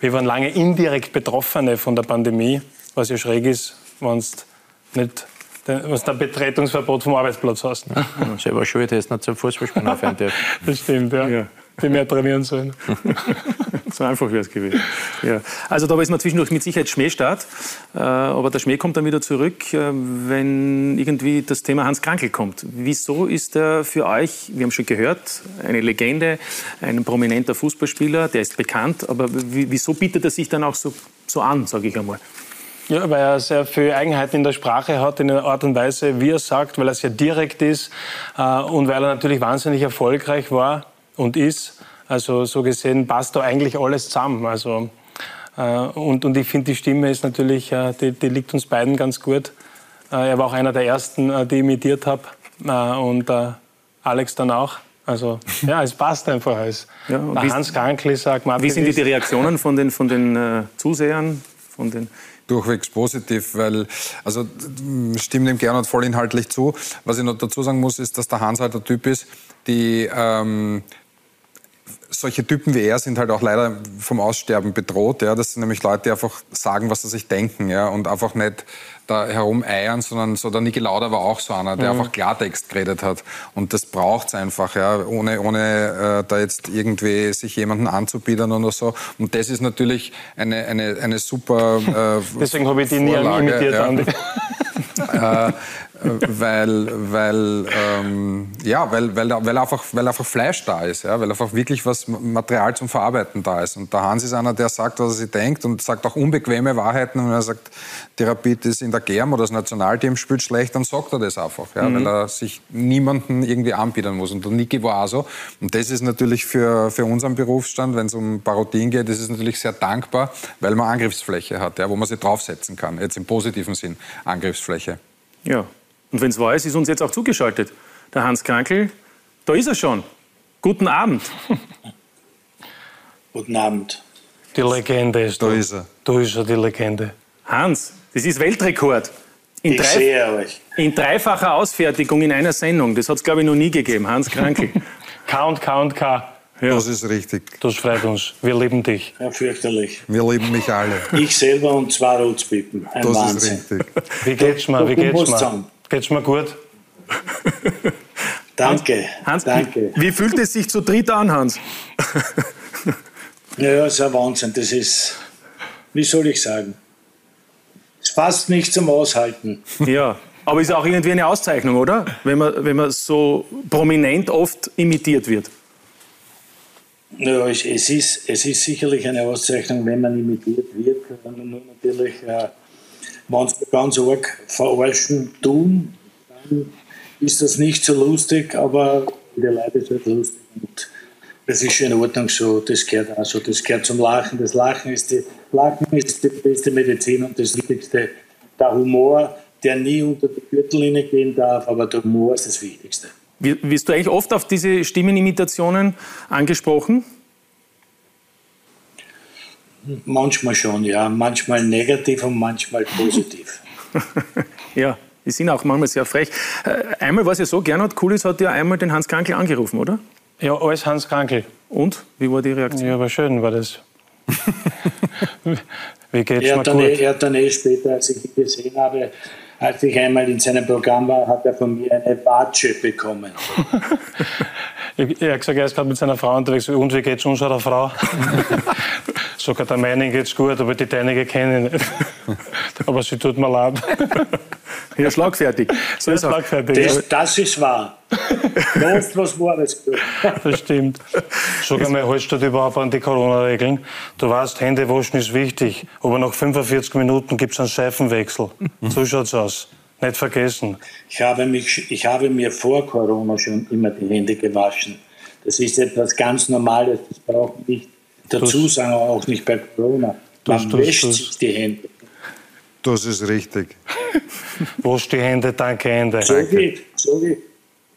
wir waren lange indirekt Betroffene von der Pandemie, was ja schräg ist, wenn du nicht was der Betretungsverbot vom Arbeitsplatz hast. Ja, selber schuld, hättest nicht zum Fußballspielen aufhören dürfen. Das stimmt, ja. ja die mehr trainieren sollen. so einfach wäre es gewesen. Ja. Also da ist man zwischendurch mit Sicherheit Schmähstart, äh, aber der Schmäh kommt dann wieder zurück, äh, wenn irgendwie das Thema Hans Krankel kommt. Wieso ist er für euch, wir haben schon gehört, eine Legende, ein prominenter Fußballspieler, der ist bekannt, aber wieso bietet er sich dann auch so, so an, sage ich einmal? Ja, weil er sehr viel Eigenheit in der Sprache hat, in der Art und Weise, wie er sagt, weil er sehr direkt ist äh, und weil er natürlich wahnsinnig erfolgreich war und ist. Also so gesehen passt da eigentlich alles zusammen. Also, äh, und, und ich finde, die Stimme ist natürlich, äh, die, die, liegt uns beiden ganz gut. Äh, er war auch einer der ersten, äh, die imitiert habe. Äh, und äh, Alex dann auch. Also ja, es passt einfach alles. Ja, der Hans Krankl sagt, Wie sind die, die Reaktionen von den, von den Zusehern? Von den durchwegs positiv, weil, also stimmt dem Gernot voll inhaltlich zu. Was ich noch dazu sagen muss, ist, dass der Hans halt der Typ ist, die ähm, solche Typen wie er sind halt auch leider vom Aussterben bedroht. Ja. Das sind nämlich Leute, die einfach sagen, was sie sich denken ja, und einfach nicht da herumeiern, sondern so der Niki Lauda war auch so einer, der mhm. einfach Klartext geredet hat. Und das braucht's einfach, ja, ohne, ohne äh, da jetzt irgendwie sich jemanden anzubiedern oder so. Und das ist natürlich eine, eine, eine super äh, Deswegen habe ich die nie imitiert, ja. äh, weil, weil, ähm, ja, weil, weil, weil, einfach, weil einfach Fleisch da ist, ja, weil einfach wirklich was Material zum Verarbeiten da ist. Und der Hans ist einer, der sagt, was er sich denkt und sagt auch unbequeme Wahrheiten. Und wenn er sagt, die Rapid ist in der Germ oder das Nationalteam spielt schlecht, dann sagt er das einfach, ja, mhm. weil er sich niemanden irgendwie anbieten muss. Und der Niki war auch so. Und das ist natürlich für, für unseren Berufsstand, wenn es um Parodien geht, das ist natürlich sehr dankbar, weil man Angriffsfläche hat, ja, wo man sich draufsetzen kann. Jetzt im positiven Sinn, Angriffsfläche. Ja, und wenn es wahr ist, ist uns jetzt auch zugeschaltet. Der Hans Krankel, da ist er schon. Guten Abend. Guten Abend. Die Legende ist da. Da ist er. Da ist er, die Legende. Hans, das ist Weltrekord. In, ich sehe euch. in dreifacher Ausfertigung in einer Sendung. Das hat es, glaube ich, noch nie gegeben. Hans Krankel. K und K und K. Ja. Das ist richtig. Das freut uns. Wir lieben dich. Ja, fürchterlich. Wir lieben mich alle. Ich selber und zwei Rotzpippen. Ein das Wahnsinn. ist richtig. Wie geht's mir? Wie geht's mir? Geht's mir gut? Danke. Hans, Danke. Wie, wie fühlt es sich zu dritt an, Hans? ja, ist ein Wahnsinn. Das ist, wie soll ich sagen, ist fast nicht zum Aushalten. Ja, aber ist auch irgendwie eine Auszeichnung, oder? Wenn man, wenn man so prominent oft imitiert wird. Ja, es, es, ist, es ist sicherlich eine Auszeichnung, wenn man imitiert wird. Nur natürlich. Äh, wenn sie ganz arg verarschen tun, dann ist das nicht so lustig, aber der Leute ist halt lustig. Und das ist schon in Ordnung so, das gehört auch so, das gehört zum Lachen. Das Lachen ist die, Lachen ist die beste Medizin und das Wichtigste. Der Humor, der nie unter die Gürtellinie gehen darf, aber der Humor ist das Wichtigste. Wirst du eigentlich oft auf diese Stimmenimitationen angesprochen? Manchmal schon, ja. Manchmal negativ und manchmal positiv. ja, die sind auch manchmal sehr frech. Äh, einmal war es ja so, Gernot Kulis hat ja einmal den Hans Krankel angerufen, oder? Ja, alles Hans Krankel. Und? Wie war die Reaktion? Ja, war schön, war das. Wie geht's er, hat gut? Eh, er hat dann eh später, als ich ihn gesehen habe, als ich einmal in seinem Programm war, hat er von mir eine Watsche bekommen. er hat gesagt, er ist gerade mit seiner Frau unterwegs. Und wie geht's unserer Frau? Sogar der meinen geht's gut, aber die deinige kenne ich nicht. aber sie tut mir leid. Ja, schlagfertig. So ist schlagfertig. Das, das ist wahr. Lost was Wahres Das stimmt. Sag einmal, hältst du dich überhaupt an die Corona-Regeln? Du weißt, Hände waschen ist wichtig, aber nach 45 Minuten gibt es einen Seifenwechsel. So schaut's aus. Nicht vergessen. Ich habe, mich, ich habe mir vor Corona schon immer die Hände gewaschen. Das ist etwas ganz Normales. Das braucht nicht dazu sagen, auch nicht bei Corona. Man das, wäscht das, sich die Hände. Das ist richtig. Wasch die Hände, danke Hände. So geht, so geht.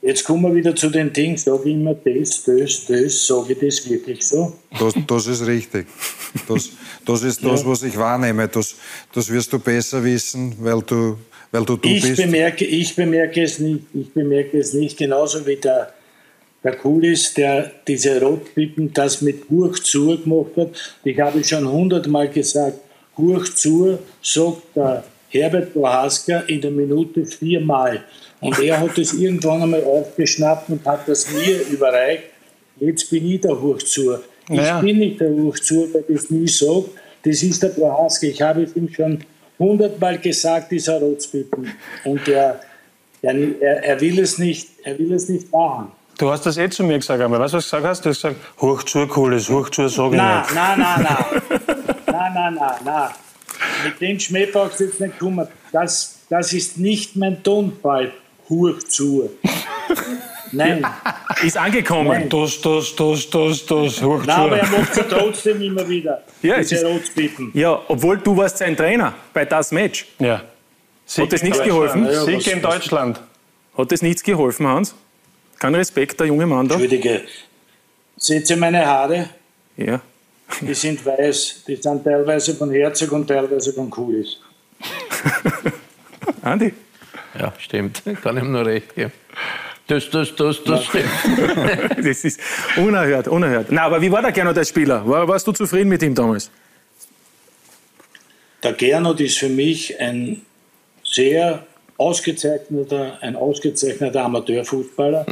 Jetzt kommen wir wieder zu den Dingen, sage ich immer das, das, das, sage ich das wirklich so? Das, das ist richtig. Das, das ist das, Ja. was ich wahrnehme. Das, das wirst du besser wissen, weil du, weil du, du ich, bist. bemerke, ich bemerke es nicht, ich bemerke es nicht, genauso wie der, der Kulis, der diese Rotpippen das mit Hurch zu gemacht hat. Ich habe schon hundertmal gesagt, Hurch zu, sagt der Herbert Bohaska in der Minute viermal. Und er hat es irgendwann einmal aufgeschnappt und hat das mir überreicht. Jetzt bin ich der Hurch zu. Ich Ja. bin nicht der zu, der das nie sagt. Das ist der Bohaska. Ich habe es ihm schon hundertmal gesagt, dieser Rotspippen. Und er, er, er, will es nicht, er will es nicht wahren. Du hast das eh zu mir gesagt einmal. Weißt du, was du gesagt hast? Du hast gesagt, hoch zu, cooles, hoch zu, sag ich nicht. na, na, na. na, na, na, na. Mit dem Schmäh brauchst du jetzt nicht kommen. Das, das ist nicht mein Tonfall. Hoch zu. Nein. Ist angekommen. Nein. Das, das, das, das, das, hoch Na, aber er macht es trotzdem immer wieder. Ja, es Diese ist-. Ja, obwohl du warst sein Trainer bei das Match. Ja. Hat das nichts geholfen? Ja, Sieg was- in Deutschland. Hat das nichts geholfen, Hans? Kein Respekt, der junge Mann da? Entschuldige. Seht ihr meine Haare? Ja. Die sind weiß. Die sind teilweise von Herzog und teilweise von Kulis. Andi? Ja, stimmt. Kann ihm nur recht geben. Das, das, das, das stimmt. das ist unerhört, unerhört. Na, aber wie war der Gernot als Spieler? War, warst du zufrieden mit ihm damals? Der Gernot ist für mich ein sehr ausgezeichneter, ein ausgezeichneter Amateurfußballer,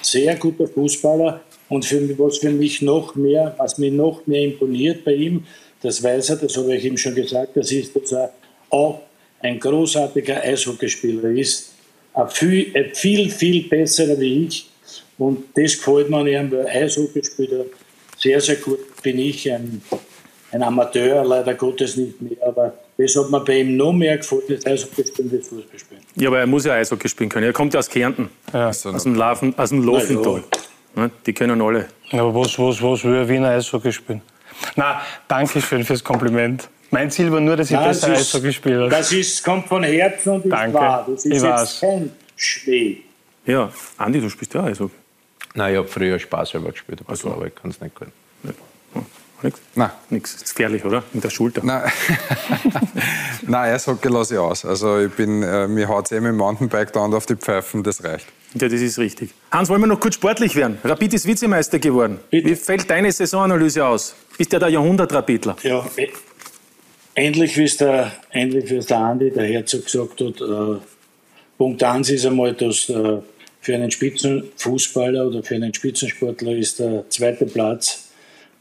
sehr guter Fußballer und für mich, was für mich noch mehr, was mir noch mehr imponiert bei ihm, das weiß er, das habe ich ihm schon gesagt, das ist, dass er auch ein großartiger Eishockeyspieler ist, ein viel, ein viel, viel besserer wie ich und das gefällt mir an ihm, weil Eishockeyspieler sehr, sehr gut bin ich, ein, ein Amateur, leider Gottes nicht mehr, aber das hat mir bei ihm noch mehr gefallen, das Eishockey spielen, das Fußball spielen. Ja, aber er muss ja Eishockey spielen können. Er kommt ja aus Kärnten, aus dem, Laufen, aus dem Lofental. Ne, Die können alle. Aber was, was, was will ein Wiener Eishockey spielen? Na, danke schön fürs Kompliment. Mein Ziel war nur, dass ich Nein, besser das ist- Eishockey spiele. Das ist, kommt von Herzen und ist Danke. wahr. Das ist Ich jetzt weiß. kein Schmäh. Ja, Andi, du spielst ja Eishockey. Nein, ich habe früher Spaß selber gespielt, aber, so. aber ich kann es nicht gut. Nix? Nein. Nix. Ist gefährlich, oder? In der Schulter. Nein, Nein Eishockey lasse ich aus. Also ich bin, äh, mir haut es eh mit dem Mountainbike dauernd auf die Pfeifen, das reicht. Ja, das ist richtig. Hans, wollen wir noch kurz sportlich werden? Rapid ist Vizemeister geworden. Wie fällt deine Saisonanalyse aus? Bist ja der Jahrhundertrapidler. Ja, ähnlich wie es der, ähnlich wie es der Andi, der Herzog gesagt hat, äh, Punkt 1 ist einmal, dass äh, für einen Spitzenfußballer oder für einen Spitzensportler ist der zweite Platz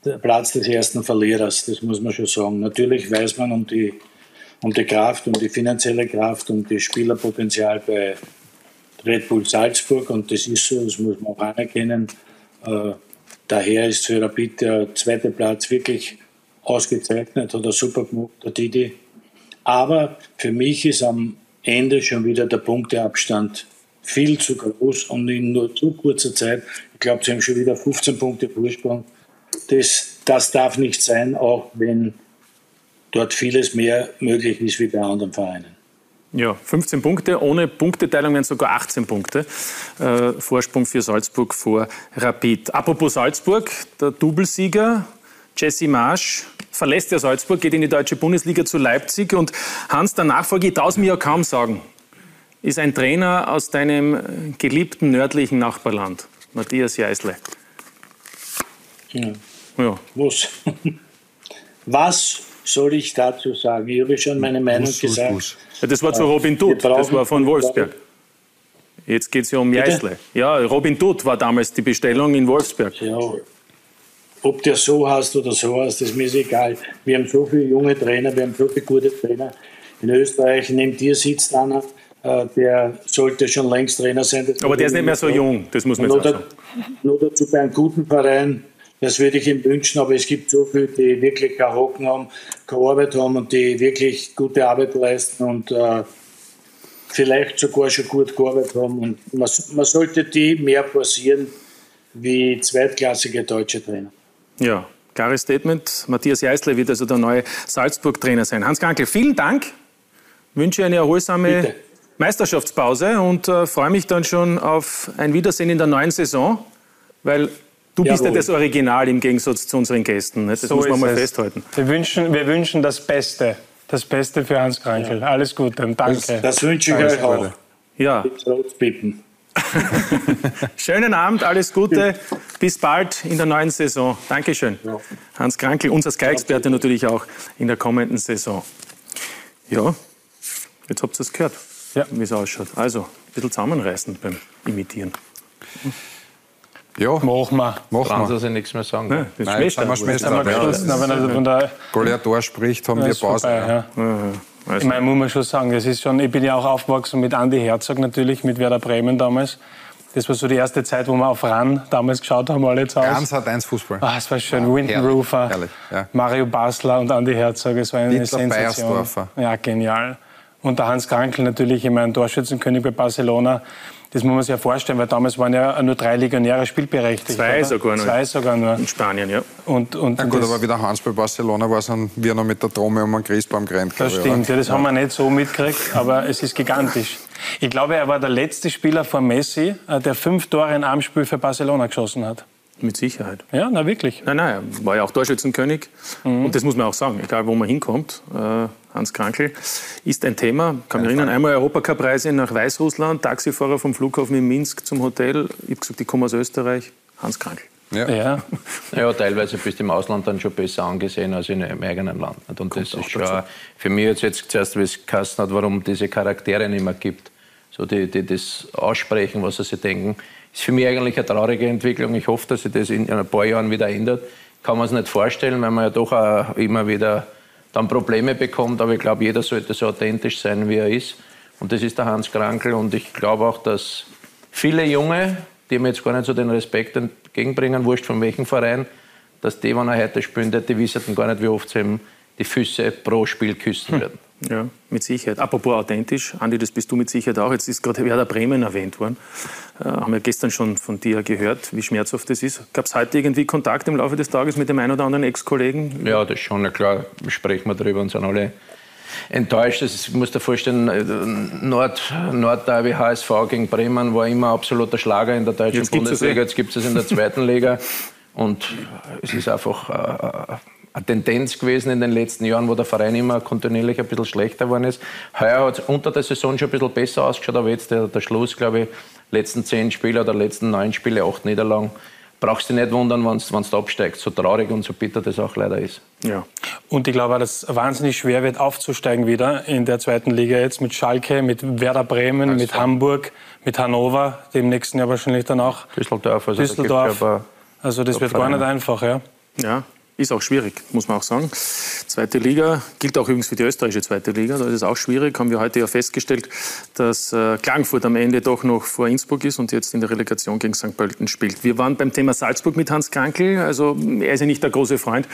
der Platz des ersten Verlierers, das muss man schon sagen. Natürlich weiß man um die, um die Kraft, um die finanzielle Kraft, um das Spielerpotenzial bei Red Bull Salzburg und das ist so, das muss man auch anerkennen. Äh, daher ist für Rapid der zweite Platz wirklich ausgezeichnet, hat er super gemacht, der Didi. Aber für mich ist am Ende schon wieder der Punkteabstand viel zu groß und in nur zu kurzer Zeit. Ich glaube, sie haben schon wieder 15 Punkte Vorsprung. Das, das darf nicht sein, auch wenn dort vieles mehr möglich ist wie bei anderen Vereinen. Ja, 15 Punkte. Ohne Punkteteilung wären sogar 18 Punkte. Äh, Vorsprung für Salzburg vor Rapid. Apropos Salzburg, der Doublesieger Jesse Marsch verlässt ja Salzburg, geht in die deutsche Bundesliga zu Leipzig. Und Hans, der Nachfolger, ich es mir ja kaum sagen, ist ein Trainer aus deinem geliebten nördlichen Nachbarland, Matthias Jeißle. Ja. Ja. Was? Was soll ich dazu sagen? Ich habe schon meine Meinung Muss, gesagt. muss. Ja, das war zu Robin Wir Dutt, das war von Wolfsberg. Jetzt geht es ja um? Jeißle. Ja, Robin Dutt war damals die Bestellung in Wolfsberg. Ja, ob der so heißt oder so heißt, das ist mir egal. Wir haben so viele junge Trainer, wir haben so viele gute Trainer. In Österreich, neben dir sitzt einer, äh, der sollte schon längst Trainer sein. Das Aber der ist nicht mehr so jung, das muss man jetzt auch sagen. noch dazu bei einem guten Verein, das würde ich ihm wünschen, aber es gibt so viele, die wirklich keinen Hocken haben, keine Arbeit haben und die wirklich gute Arbeit leisten und äh, vielleicht sogar schon gut gearbeitet haben. Und man, man sollte die mehr forcieren wie zweitklassige deutsche Trainer. Ja, klares Statement. Matthias Jeißle wird also der neue Salzburg-Trainer sein. Hans Krankel, vielen Dank. Wünsche eine erholsame Meisterschaftspause und äh, freue mich dann schon auf ein Wiedersehen in der neuen Saison, weil du bist ja das Original im Gegensatz zu unseren Gästen. Ne? Das so muss man mal es. festhalten. Wir wünschen, wir wünschen das Beste. Das Beste für Hans Krankel. Ja. Alles Gute und danke. Das, das wünsche ich euch auch. Ja. Bitten. Schönen Abend, alles Gute. Bis bald in der neuen Saison. Dankeschön. Ja. Hans Krankel, unser Sky-Experte natürlich auch in der kommenden Saison. Ja, jetzt habt ihr es gehört, ja. wie es ausschaut. Also, ein bisschen zusammenreißen beim Imitieren. Ja, machen wir. Machen wir. Sie nichts mehr sagen. Nein, das Nein, sind wir Schwester. Wenn der Goliath spricht, haben wir Pause. Vorbei, ja. Ja. Also. Ich meine, muss man schon sagen, das ist schon, ich bin ja auch aufgewachsen mit Andy Herzog natürlich, mit Werder Bremen damals. Das war so die erste Zeit, wo wir auf RAN damals geschaut haben, alle zu Hause. Ganz hat eins Fußball. Ah, es war schön. Ja, Winton herrlich, Rufer, herrlich, ja. Mario Basler und Andy Herzog. Es war eine Dietler Sensation. Ja, genial. Und der Hans Krankel natürlich, ich meine, Torschützenkönig bei Barcelona. Das muss man sich ja vorstellen, weil damals waren ja nur drei Legionäre spielberechtigt. Zwei oder? sogar nur. Zwei sogar nur. In Spanien, ja. Und, und Na gut, aber wie der Hans bei Barcelona war, sind wir noch mit der Trome um einen Christbaum gerannt. Das stimmt, ja, das ja. haben wir nicht so mitgekriegt, aber es ist gigantisch. Ich glaube, er war der letzte Spieler vor Messi, äh, der fünf Tore in einem Spiel für Barcelona geschossen hat. Mit Sicherheit. Ja, na wirklich. Nein, nein, er war ja auch Torschützenkönig. Mhm. Und das muss man auch sagen, egal wo man hinkommt. Äh, Hans Krankel ist ein Thema. Ich kann mich erinnern, einmal Europacup-Reise nach Weißrussland, Taxifahrer vom Flughafen in Minsk zum Hotel. Ich habe gesagt, ich komme aus Österreich. Hans Krankel. Ja. Ja. ja, teilweise bist du im Ausland dann schon besser angesehen als in im eigenen Land. Und Kommt das ist schon für mich jetzt, jetzt zuerst, wie es geheißen hat, warum diese Charaktere nicht mehr gibt. So die, die das aussprechen, was sie sich denken ist für mich eigentlich eine traurige Entwicklung. Ich hoffe, dass sich das in ein paar Jahren wieder ändert. Kann man es nicht vorstellen, weil man ja doch auch immer wieder dann Probleme bekommt. Aber ich glaube, jeder sollte so authentisch sein, wie er ist. Und das ist der Hans Krankel. Und ich glaube auch, dass viele Junge, die mir jetzt gar nicht so den Respekt entgegenbringen, wurscht von welchem Verein, dass die, wenn er heute spielen, die wissen gar nicht, wie oft sie ihm die Füße pro Spiel küssen hm. Ja, mit Sicherheit. Apropos authentisch, Andi, das bist du mit Sicherheit auch. Jetzt ist gerade Werder Bremen erwähnt worden. Äh, haben wir gestern schon von dir gehört, wie schmerzhaft das ist. Gab es heute irgendwie Kontakt im Laufe des Tages mit dem einen oder anderen Ex-Kollegen? Ja, das ist schon. Ja, klar, sprechen wir darüber und sind alle enttäuscht. Ich muss dir vorstellen, äh, Nord, Nordderby HSV gegen Bremen war immer absoluter Schlager in der deutschen Jetzt Bundesliga. Jetzt gibt es es in der zweiten Liga. Und es ist einfach äh, äh eine Tendenz gewesen in den letzten Jahren, wo der Verein immer kontinuierlich ein bisschen schlechter geworden ist. Heuer hat es unter der Saison schon ein bisschen besser ausgeschaut, aber jetzt der, der Schluss, glaube ich, letzten zehn Spiele oder letzten neun Spiele, acht Niederlagen, brauchst du dich nicht wundern, wenn du absteigst. So traurig und so bitter das auch leider ist. Ja. Und ich glaube auch, dass es wahnsinnig schwer wird, aufzusteigen wieder in der zweiten Liga jetzt mit Schalke, mit Werder Bremen, also mit Hamburg, mit Hannover, dem nächsten Jahr wahrscheinlich dann auch. Düsseldorf. Also Düsseldorf. Also das wird gar nicht einfach, ja. Ja, ist auch schwierig, muss man auch sagen. Zweite Liga gilt auch übrigens für die österreichische zweite Liga. Da ist es auch schwierig. Haben wir heute ja festgestellt, dass äh, Klagenfurt am Ende doch noch vor Innsbruck ist und jetzt in der Relegation gegen St. Pölten spielt. Wir waren beim Thema Salzburg mit Hans Krankel. Also er ist ja nicht der große Freund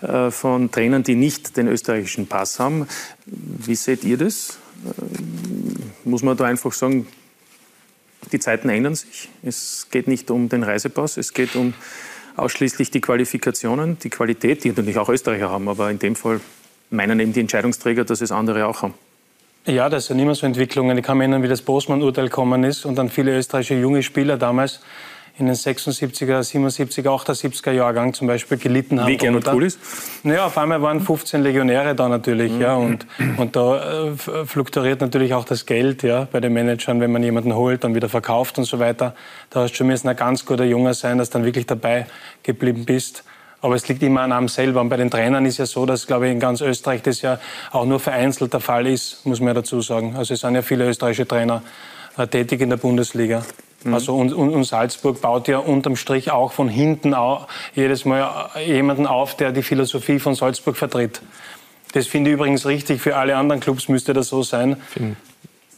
äh, von Trainern, die nicht den österreichischen Pass haben. Wie seht ihr das? Äh, muss man da einfach sagen, die Zeiten ändern sich. Es geht nicht um den Reisepass, es geht um ausschließlich die Qualifikationen, die Qualität, die natürlich auch Österreicher haben, aber in dem Fall meinen eben die Entscheidungsträger, dass es andere auch haben. Ja, das sind immer so Entwicklungen. Ich kann mich erinnern, wie das Bosman-Urteil gekommen ist und dann viele österreichische junge Spieler damals in den 76er, 77er, 78er Jahrgang zum Beispiel gelitten haben. Wie Gernot Kulis? Naja, auf einmal waren 15 Legionäre da natürlich. Mhm. Ja, und, und da äh, fluktuiert natürlich auch das Geld ja, bei den Managern, wenn man jemanden holt, und wieder verkauft und so weiter. Da hast du schon müssen ein ganz guter Junge sein, dass du dann wirklich dabei geblieben bist. Aber es liegt immer an einem selber. Und bei den Trainern ist ja so, dass, glaube ich, in ganz Österreich das ja auch nur vereinzelt der Fall ist, muss man ja dazu sagen. Also es sind ja viele österreichische Trainer äh, tätig in der Bundesliga. Mhm. Also und, und, und, Salzburg baut ja unterm Strich auch von hinten auch jedes Mal jemanden auf, der die Philosophie von Salzburg vertritt. Das finde ich übrigens richtig. Für alle anderen Clubs müsste das so sein. Find.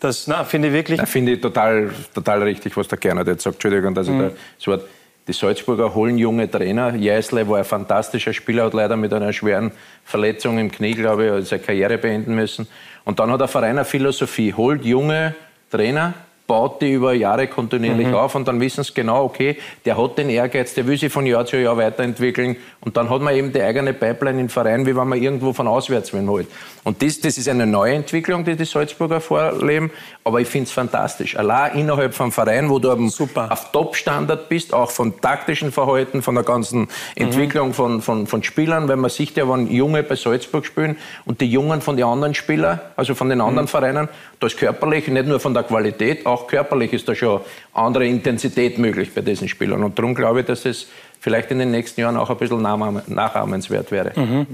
Das finde ich wirklich. Finde ich total, total richtig, was der Gernot jetzt sagt. Entschuldigung, dass mhm. ich da das Wort. Die Salzburger holen junge Trainer. Jäsle war ein fantastischer Spieler, hat leider mit einer schweren Verletzung im Knie, glaube ich, seine Karriere beenden müssen. Und dann hat der Verein eine Philosophie. Holt junge Trainer, baut die über Jahre kontinuierlich Mhm. auf und dann wissen sie genau, okay, der hat den Ehrgeiz, der will sich von Jahr zu Jahr weiterentwickeln und dann hat man eben die eigene Pipeline im Verein, wie wenn man irgendwo von auswärts holt. Und das, das ist eine neue Entwicklung, die die Salzburger vorleben, aber ich finde es fantastisch. Allein innerhalb vom Verein, wo du auf Top-Standard bist, auch vom taktischen Verhalten, von der ganzen Entwicklung von, von, von Spielern, weil man sieht ja, wenn Junge bei Salzburg spielen und die Jungen von den anderen Spielern, also von den anderen Vereinen, da ist körperlich, nicht nur von der Qualität, auch körperlich ist da schon andere Intensität möglich bei diesen Spielern. Und darum glaube ich, dass es vielleicht in den nächsten Jahren auch ein bisschen nachahme- nachahmenswert wäre. Ja.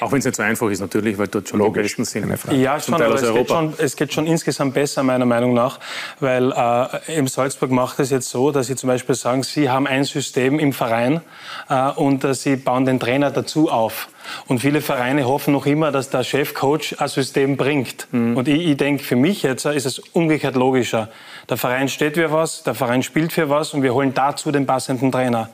Auch wenn es nicht so einfach ist, natürlich, weil dort schon die Besten sind. Ja, schon, aber es geht schon, es geht schon insgesamt besser, meiner Meinung nach, weil äh, im Salzburg macht es jetzt so, dass sie zum Beispiel sagen, sie haben ein System im Verein äh, und äh, sie bauen den Trainer dazu auf. Und viele Vereine hoffen noch immer, dass der Chefcoach ein System bringt. Und ich, ich denke, für mich jetzt äh, ist es umgekehrt logischer. Der Verein steht für was, der Verein spielt für was und wir holen dazu den passenden Trainer.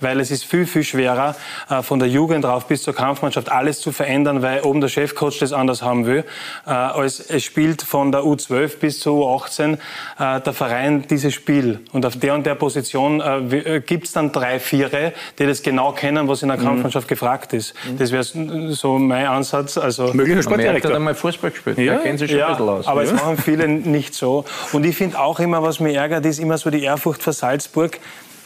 Weil es ist viel, viel schwerer, äh, von der Jugend rauf bis zur Kampfmannschaft alles zu verändern, weil oben der Chefcoach das anders haben will, äh, als es spielt von der U12 bis zur U18 äh, der Verein dieses Spiel. Und auf der und der Position gibt es dann drei, vier, die das genau kennen, was in der Mhm. Kampfmannschaft gefragt ist. Das wäre so mein Ansatz. Also, Möglicher er hat einmal Fußball gespielt. Da kennen sich schon ja, ein bisschen aus. aber es Ja. machen viele nicht so. Und ich finde auch immer, was mich ärgert, ist immer so die Ehrfurcht vor Salzburg.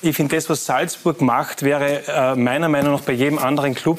Ich finde, das, was Salzburg macht, wäre äh, meiner Meinung nach bei jedem anderen Club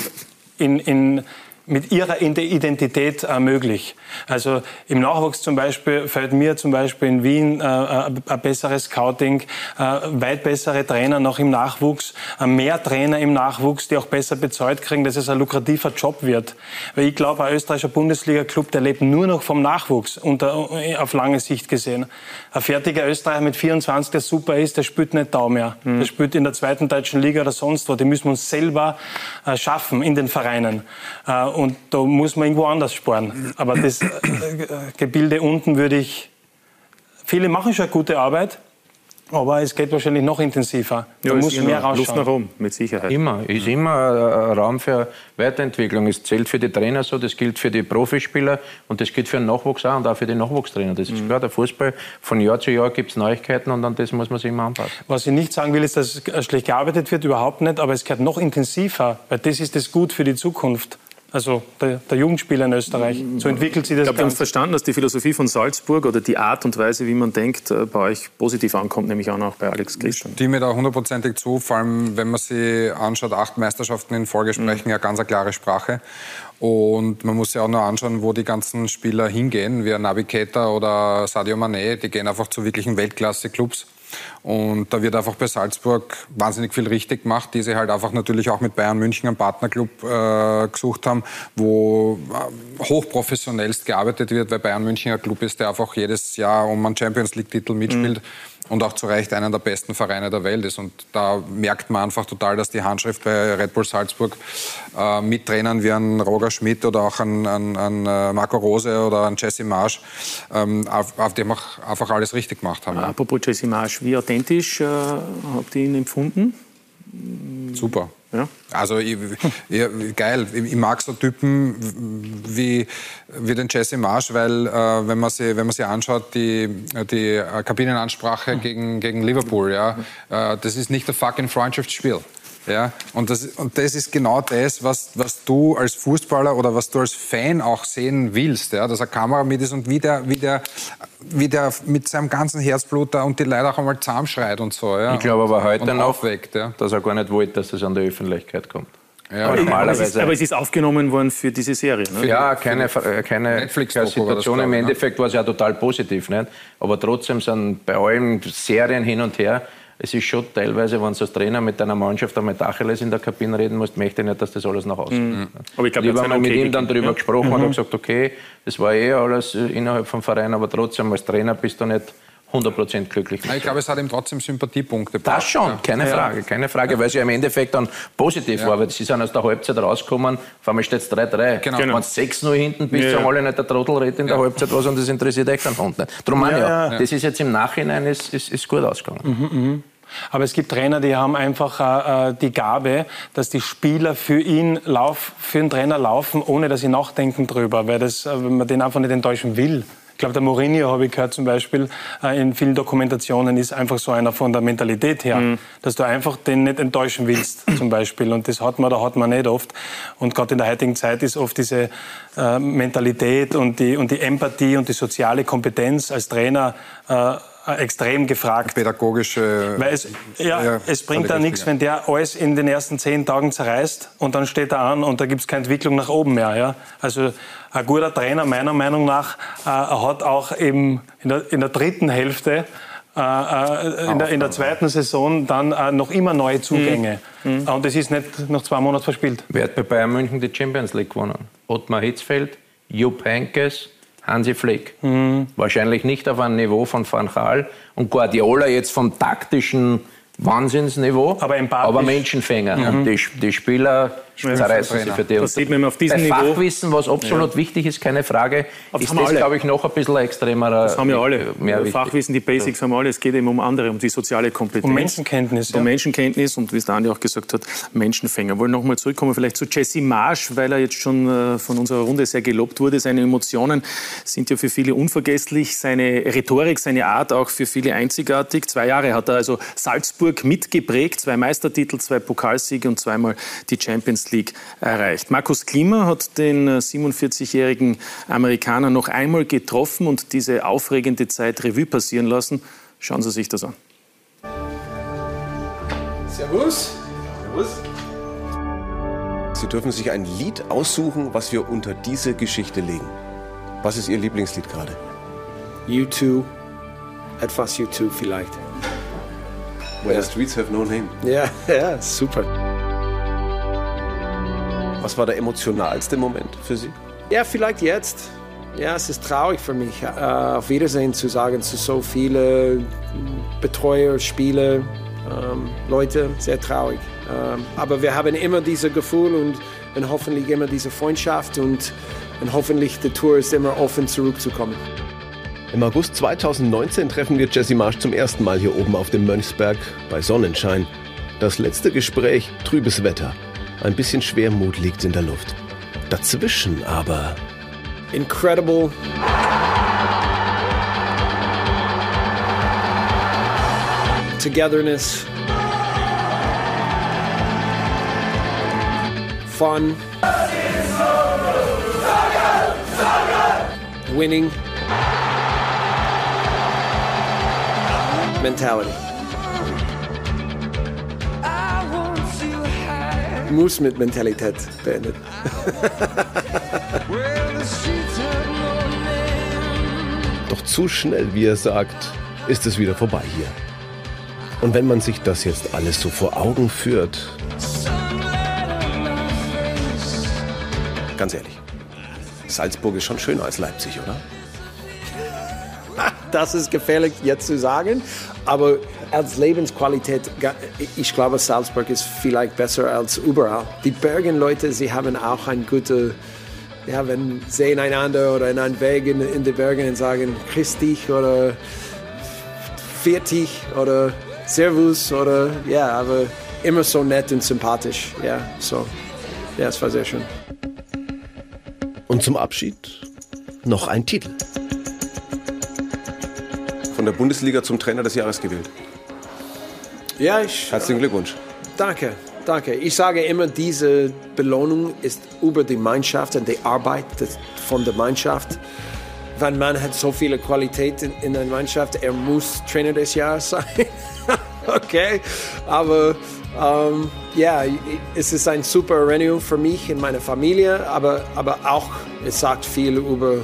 in, in, mit ihrer Identität äh, möglich. Also im Nachwuchs zum Beispiel fällt mir zum Beispiel in Wien äh, äh, ein besseres Scouting, weit bessere Trainer noch im Nachwuchs, mehr Trainer im Nachwuchs, die auch besser bezahlt kriegen, dass es ein lukrativer Job wird. Weil ich glaube, ein österreichischer Bundesliga-Club, der lebt nur noch vom Nachwuchs unter, auf lange Sicht gesehen. Ein fertiger Österreicher mit 24, der super ist, der spielt nicht da mehr. Der spielt in der zweiten deutschen Liga oder sonst wo. Die müssen wir uns selber schaffen in den Vereinen. Und da muss man irgendwo anders sparen. Aber das äh, äh, Gebilde unten würde ich. Viele machen schon gute Arbeit, aber es geht wahrscheinlich noch intensiver. Da Ja, es muss ist mehr immer Luft rausschauen. nach oben, mit Sicherheit. Immer, ist immer ein Raum für Weiterentwicklung. Es zählt für die Trainer so, das gilt für die Profispieler und das gilt für den Nachwuchs auch und auch für die Nachwuchstrainer. Das ist klar, der Fußball, von Jahr zu Jahr gibt es Neuigkeiten und an das muss man sich immer anpassen. Was ich nicht sagen will, ist, dass schlecht gearbeitet wird, überhaupt nicht, aber es gehört noch intensiver, weil das ist das Gut für die Zukunft. Also der, der Jugendspieler in Österreich. So entwickelt sich das Ich glaube, wir haben verstanden, dass die Philosophie von Salzburg oder die Art und Weise, wie man denkt, äh, bei euch positiv ankommt, nämlich auch bei Alex Christian. stimme da hundertprozentig zu, vor allem wenn man sich anschaut, acht Meisterschaften in Folge sprechen ja ganz eine klare Sprache. Und man muss sich auch nur anschauen, wo die ganzen Spieler hingehen, wie ein Naby Keita oder Sadio Mané, die gehen einfach zu wirklichen Weltklasse-Clubs. Und da wird einfach bei Salzburg wahnsinnig viel richtig gemacht, die sie halt einfach natürlich auch mit Bayern München einen Partnerclub äh, gesucht haben, wo äh, hochprofessionellst gearbeitet wird, weil Bayern München ein Club ist, der einfach jedes Jahr um einen Champions League-Titel mitspielt und auch zu Recht einer der besten Vereine der Welt ist. Und da merkt man einfach total, dass die Handschrift bei Red Bull Salzburg äh, mit Trainern wie ein Roger Schmidt oder auch ein, ein äh, Marco Rose oder ein Jesse Marsch, ähm, auf, auf dem auch einfach alles richtig gemacht haben. Apropos Jesse Marsch, wie authentisch äh, habt ihr ihn empfunden? Super. Ja. Also ich, ich, geil. Ich, ich mag so Typen wie, wie den Jesse Marsch, weil äh, wenn, man sie, wenn man sie anschaut, die, die äh, Kabinenansprache gegen, gegen Liverpool, ja, äh, das ist nicht ein fucking Freundschaftsspiel. Ja, und, das, und das ist genau das, was, was du als Fußballer oder was du als Fan auch sehen willst, ja, dass eine Kamera mit ist und wie der, wie der, wie der mit seinem ganzen Herzblut da und die Leute auch einmal zusammenschreit und so. Ja, Ich glaube aber heute noch, aufweckt, ja. dass er gar nicht wollte, dass das an die Öffentlichkeit kommt. Ja, aber, normalerweise- es ist, aber es ist aufgenommen worden für diese Serie. Ne? Ja, keine, äh, keine Netflix-Doku war das, Situation. Im ne? Endeffekt war es ja total positiv. Nicht? Aber trotzdem sind bei allen Serien hin und her, es ist schon teilweise, wenn du als Trainer mit deiner Mannschaft einmal Tacheles in der Kabine reden musst, möchte ich nicht, dass das alles nach außen Mhm. geht. Aber ich glaub, Und er ich hat habe mal sein mit ihm dann darüber ja? gesprochen und Mhm. habe gesagt, okay, das war eh alles innerhalb vom Verein, aber trotzdem als Trainer bist du nicht 100% glücklich. Ich glaube, es hat ihm trotzdem Sympathiepunkte Das schon, keine Ja. Frage, keine Frage, weil es ja im Endeffekt dann positiv Ja. war, weil sie sind aus der Halbzeit rausgekommen, auf einmal steht es 3-3. Genau. Wenn du 6-0 hinten bist, Ja, sagen ja. alle nicht, der Trottel redet in der Halbzeit was und das interessiert echt keinen Hund nicht. Darum meine ich Ja, auch, ja. das ist jetzt im Nachhinein ist, ist, ist gut ausgegangen. Mhm, Aber es gibt Trainer, die haben einfach äh, die Gabe, dass die Spieler für ihn lauf, für den Trainer laufen, ohne dass sie nachdenken drüber, weil das, äh, man den einfach nicht enttäuschen will. glaube, der Mourinho, habe ich gehört zum Beispiel, äh, in vielen Dokumentationen ist einfach so einer von der Mentalität her, mhm. dass du einfach den nicht enttäuschen willst zum Beispiel. Und das hat man oder hat man nicht oft. Und gerade in der heutigen Zeit ist oft diese äh, Mentalität und die, und die Empathie und die soziale Kompetenz als Trainer äh, äh, extrem gefragt. Pädagogische. Weil es, ja, ja es bringt da nichts, wenn der alles in den ersten zehn Tagen zerreißt und dann steht er an und da gibt es keine Entwicklung nach oben mehr. Ja? Also ein guter Trainer, meiner Meinung nach, äh, hat auch eben in der, in der dritten Hälfte äh, äh in, der, in, der, zweiten Saison dann äh, noch immer neue Zugänge. Mhm. mhm. Und das ist nicht nach zwei Monaten verspielt. Wer hat bei Bayern München die Champions League gewonnen? Ottmar Hitzfeld, Jupp Heynckes, Hansi Flick. Mhm. Wahrscheinlich nicht auf einem Niveau von Van Gaal und Guardiola jetzt vom taktischen Wahnsinnsniveau, aber, aber Menschenfänger. Mhm. Und die, die Spieler für die. Das sieht man auf diesem Niveau. Fachwissen, was absolut ja. wichtig ist, keine Frage, das ist das, glaube ich, noch ein bisschen extremerer. Das haben ja alle. Mehr Fachwissen, die Basics haben alle. Es geht eben um andere, um die soziale Kompetenz. Um Menschenkenntnis. Um ja. Menschenkenntnis und wie es Dani auch gesagt hat, Menschenfänger. Wollen noch mal zurückkommen vielleicht zu Jesse Marsch, weil er jetzt schon äh, von unserer Runde sehr gelobt wurde. Seine Emotionen sind ja für viele unvergesslich. Seine Rhetorik, seine Art auch für viele einzigartig. Zwei Jahre hat er also Salzburg mitgeprägt. Zwei Meistertitel, zwei Pokalsiege und zweimal die Champions League erreicht. Markus Klima hat den 47-jährigen äh, Amerikaner noch einmal getroffen und diese aufregende Zeit Revue passieren lassen. Schauen Sie sich das an. Servus. Servus. Sie dürfen sich ein Lied aussuchen, was wir unter diese Geschichte legen. Was ist Ihr Lieblingslied gerade? U2. Etwas U2 vielleicht. Where the streets have no name. Ja, ja, super. Was war der emotionalste Moment für Sie? Ja, vielleicht jetzt. Ja, es ist traurig für mich, äh, auf Wiedersehen zu sagen zu so vielen Betreuer, Spieler, ähm, Leute. Sehr traurig. Ähm, aber wir haben immer dieses Gefühl und, und hoffentlich immer diese Freundschaft und, und hoffentlich die Tour ist immer offen zurückzukommen. Im August 2019 treffen wir Jesse Marsch zum ersten Mal hier oben auf dem Mönchsberg bei Sonnenschein. Das letzte Gespräch, trübes Wetter. Ein bisschen Schwermut liegt in der Luft. Dazwischen aber. Incredible. Togetherness. Fun. Winning. Mentality. Muss mit Mentalität beendet. Doch zu schnell, wie er sagt, ist es wieder vorbei hier. Und wenn man sich das jetzt alles so vor Augen führt. Ganz ehrlich, Salzburg ist schon schöner als Leipzig, oder? Das ist gefährlich jetzt zu sagen, aber als Lebensqualität, ich glaube, Salzburg ist vielleicht besser als überall. Die Bergenleute, sie haben auch ein gute, ja, wenn sehen einander oder in einen Weg in, in die Bergen und sagen Christi oder Viertig oder Servus oder ja, aber immer so nett und sympathisch. Ja, so, ja, es war sehr schön. Und zum Abschied noch ein Titel. Von der Bundesliga zum Trainer des Jahres gewählt. Ja, ich. Herzlichen Glückwunsch. Danke, danke. Ich sage immer, diese Belohnung ist über die Mannschaft und die Arbeit von der Mannschaft. Wenn man hat so viele Qualitäten in der Mannschaft, er muss Trainer des Jahres sein. okay, aber ähm, ja, es ist ein super Erinnerung für mich und meine Familie, aber, aber auch, es sagt viel über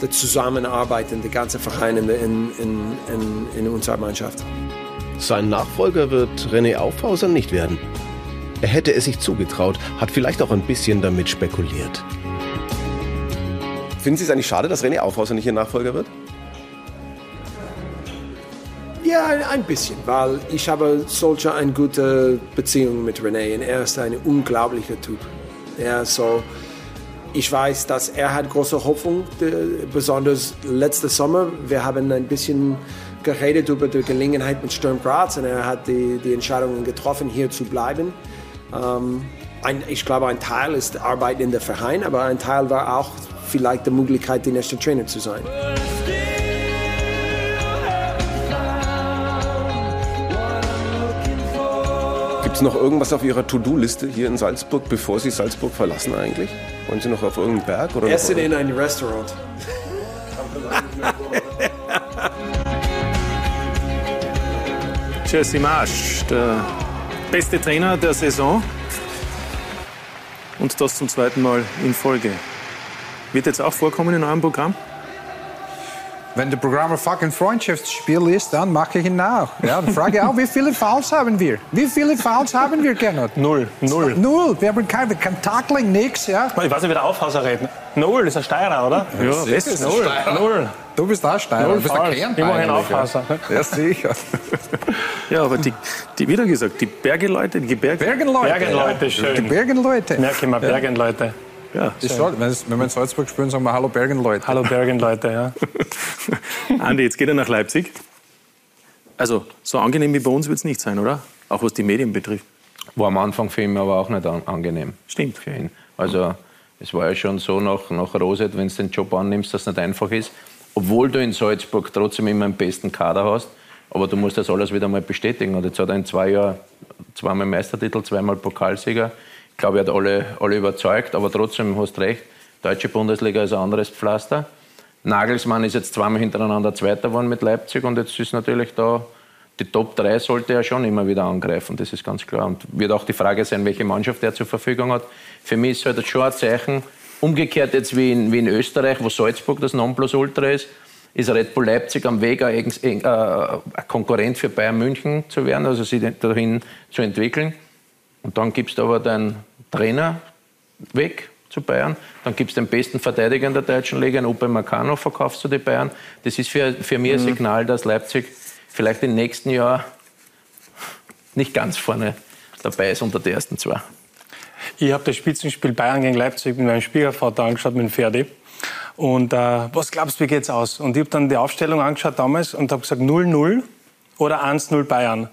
die Zusammenarbeit in den ganzen Vereinen in, in, in, in unserer Mannschaft. Sein Nachfolger wird René Aufhauser nicht werden. Er hätte es sich zugetraut, hat vielleicht auch ein bisschen damit spekuliert. Finden Sie es eigentlich schade, dass René Aufhauser nicht Ihr Nachfolger wird? Ja, ein bisschen, weil ich habe solche eine gute Beziehung mit René und er ist ein unglaublicher Typ. Ja, so, ich weiß, dass er hat große Hoffnung, besonders letzten Sommer. Wir haben ein bisschen geredet über die Gelegenheit mit Sturm Graz und er hat die, die Entscheidung getroffen, hier zu bleiben. Ähm, ein, ich glaube, ein Teil ist Arbeit in der Verein, aber ein Teil war auch vielleicht die Möglichkeit, der nächste Trainer zu sein. Gibt es noch irgendwas auf Ihrer To-Do-Liste hier in Salzburg, bevor Sie Salzburg verlassen eigentlich? Wollen Sie noch auf irgendeinen Berg? Oder Essen in ein Restaurant. Jesse Marsch, der beste Trainer der Saison. Und das zum zweiten Mal in Folge. Wird jetzt auch vorkommen in eurem Programm? Wenn der Programm ein fucking Freundschaftsspiel ist, dann mache ich ihn nach. Ja, dann frage ich auch, wie viele Fouls haben wir? Wie viele Fouls haben wir, Gernot? Null. Null. Null. Wir haben kein, kein Tackling, nix, ja. Ich weiß nicht, wie der Aufhauser redet. Null, das ist ein Steirer, oder? Ja, das ist Null. ein Steirer. Null. Du bist auch Steirer, Null du bist ein Fouls. Kernteil Immerhin eigentlich, Aufhauser. Ja, ja sicher. Ja, aber die, die wieder gesagt, die Bergeleute, die Gebirge. Bergenleute. Bergenleute, schön. Die Bergenleute. Merke ich mal, Bergenleute. Ja. Das soll, wenn, wir in Salzburg spielen, sagen wir Hallo Bergenleute. Hallo Bergenleute, ja. Andi, jetzt geht er nach Leipzig. Also, so angenehm wie bei uns wird es nicht sein, oder? Auch was die Medien betrifft. War am Anfang für ihn aber auch nicht an, angenehm. Stimmt. Für ihn. Also es war ja schon so nach, nach Roset, wenn du den Job annimmst, dass es nicht einfach ist. Obwohl du in Salzburg trotzdem immer den besten Kader hast. Aber du musst das alles wieder mal bestätigen. Und jetzt hat er in zwei Jahren zweimal Meistertitel, zweimal Pokalsieger. Ich glaube, er hat alle, alle überzeugt. Aber trotzdem hast recht, deutsche Bundesliga ist ein anderes Pflaster. Nagelsmann ist jetzt zweimal hintereinander Zweiter geworden mit Leipzig. Und jetzt ist natürlich da die Top 3 sollte er schon immer wieder angreifen, das ist ganz klar. Und wird auch die Frage sein, welche Mannschaft er zur Verfügung hat. Für mich ist es halt schon ein Zeichen, umgekehrt jetzt wie in, wie in Österreich, wo Salzburg das Nonplusultra ist, ist Red Bull Leipzig am Weg, ein, ein, äh, ein Konkurrent für Bayern München zu werden, also sich dahin zu entwickeln. Und dann gibst du aber deinen Trainer weg zu Bayern. Dann gibst du den besten Verteidiger in der deutschen Liga, einen Ope Meccano, verkaufst du die Bayern. Das ist für, für mich ein Mhm. Signal, dass Leipzig vielleicht im nächsten Jahr nicht ganz vorne dabei ist unter den ersten zwei. Ich habe das Spitzenspiel Bayern gegen Leipzig mit meinem Schwiegervater angeschaut, mit dem Ferdi. Und äh, was glaubst du, wie geht's aus? Und ich habe dann die Aufstellung angeschaut damals und habe gesagt 0-0 oder 1-0 Bayern.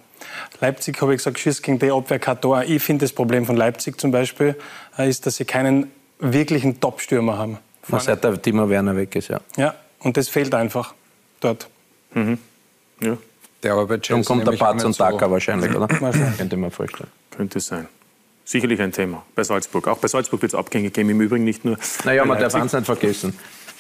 Leipzig habe ich gesagt, schießt gegen die Abwehr kein Tor. Ich finde, das Problem von Leipzig zum Beispiel äh, ist, dass sie keinen wirklichen Top-Stürmer haben. Na, Seit der Timo Werner weg ist, ja. Ja, und das fehlt einfach dort. Mhm. Ja. Der aber bei Dann kommt der Batz und Daka wahrscheinlich, oder? Wahrscheinlich. Könnte man vorstellen. Könnte sein. Sicherlich ein Thema bei Salzburg. Auch bei Salzburg wird es Abgänge geben, im Übrigen nicht nur. Naja, man darf eins nicht vergessen.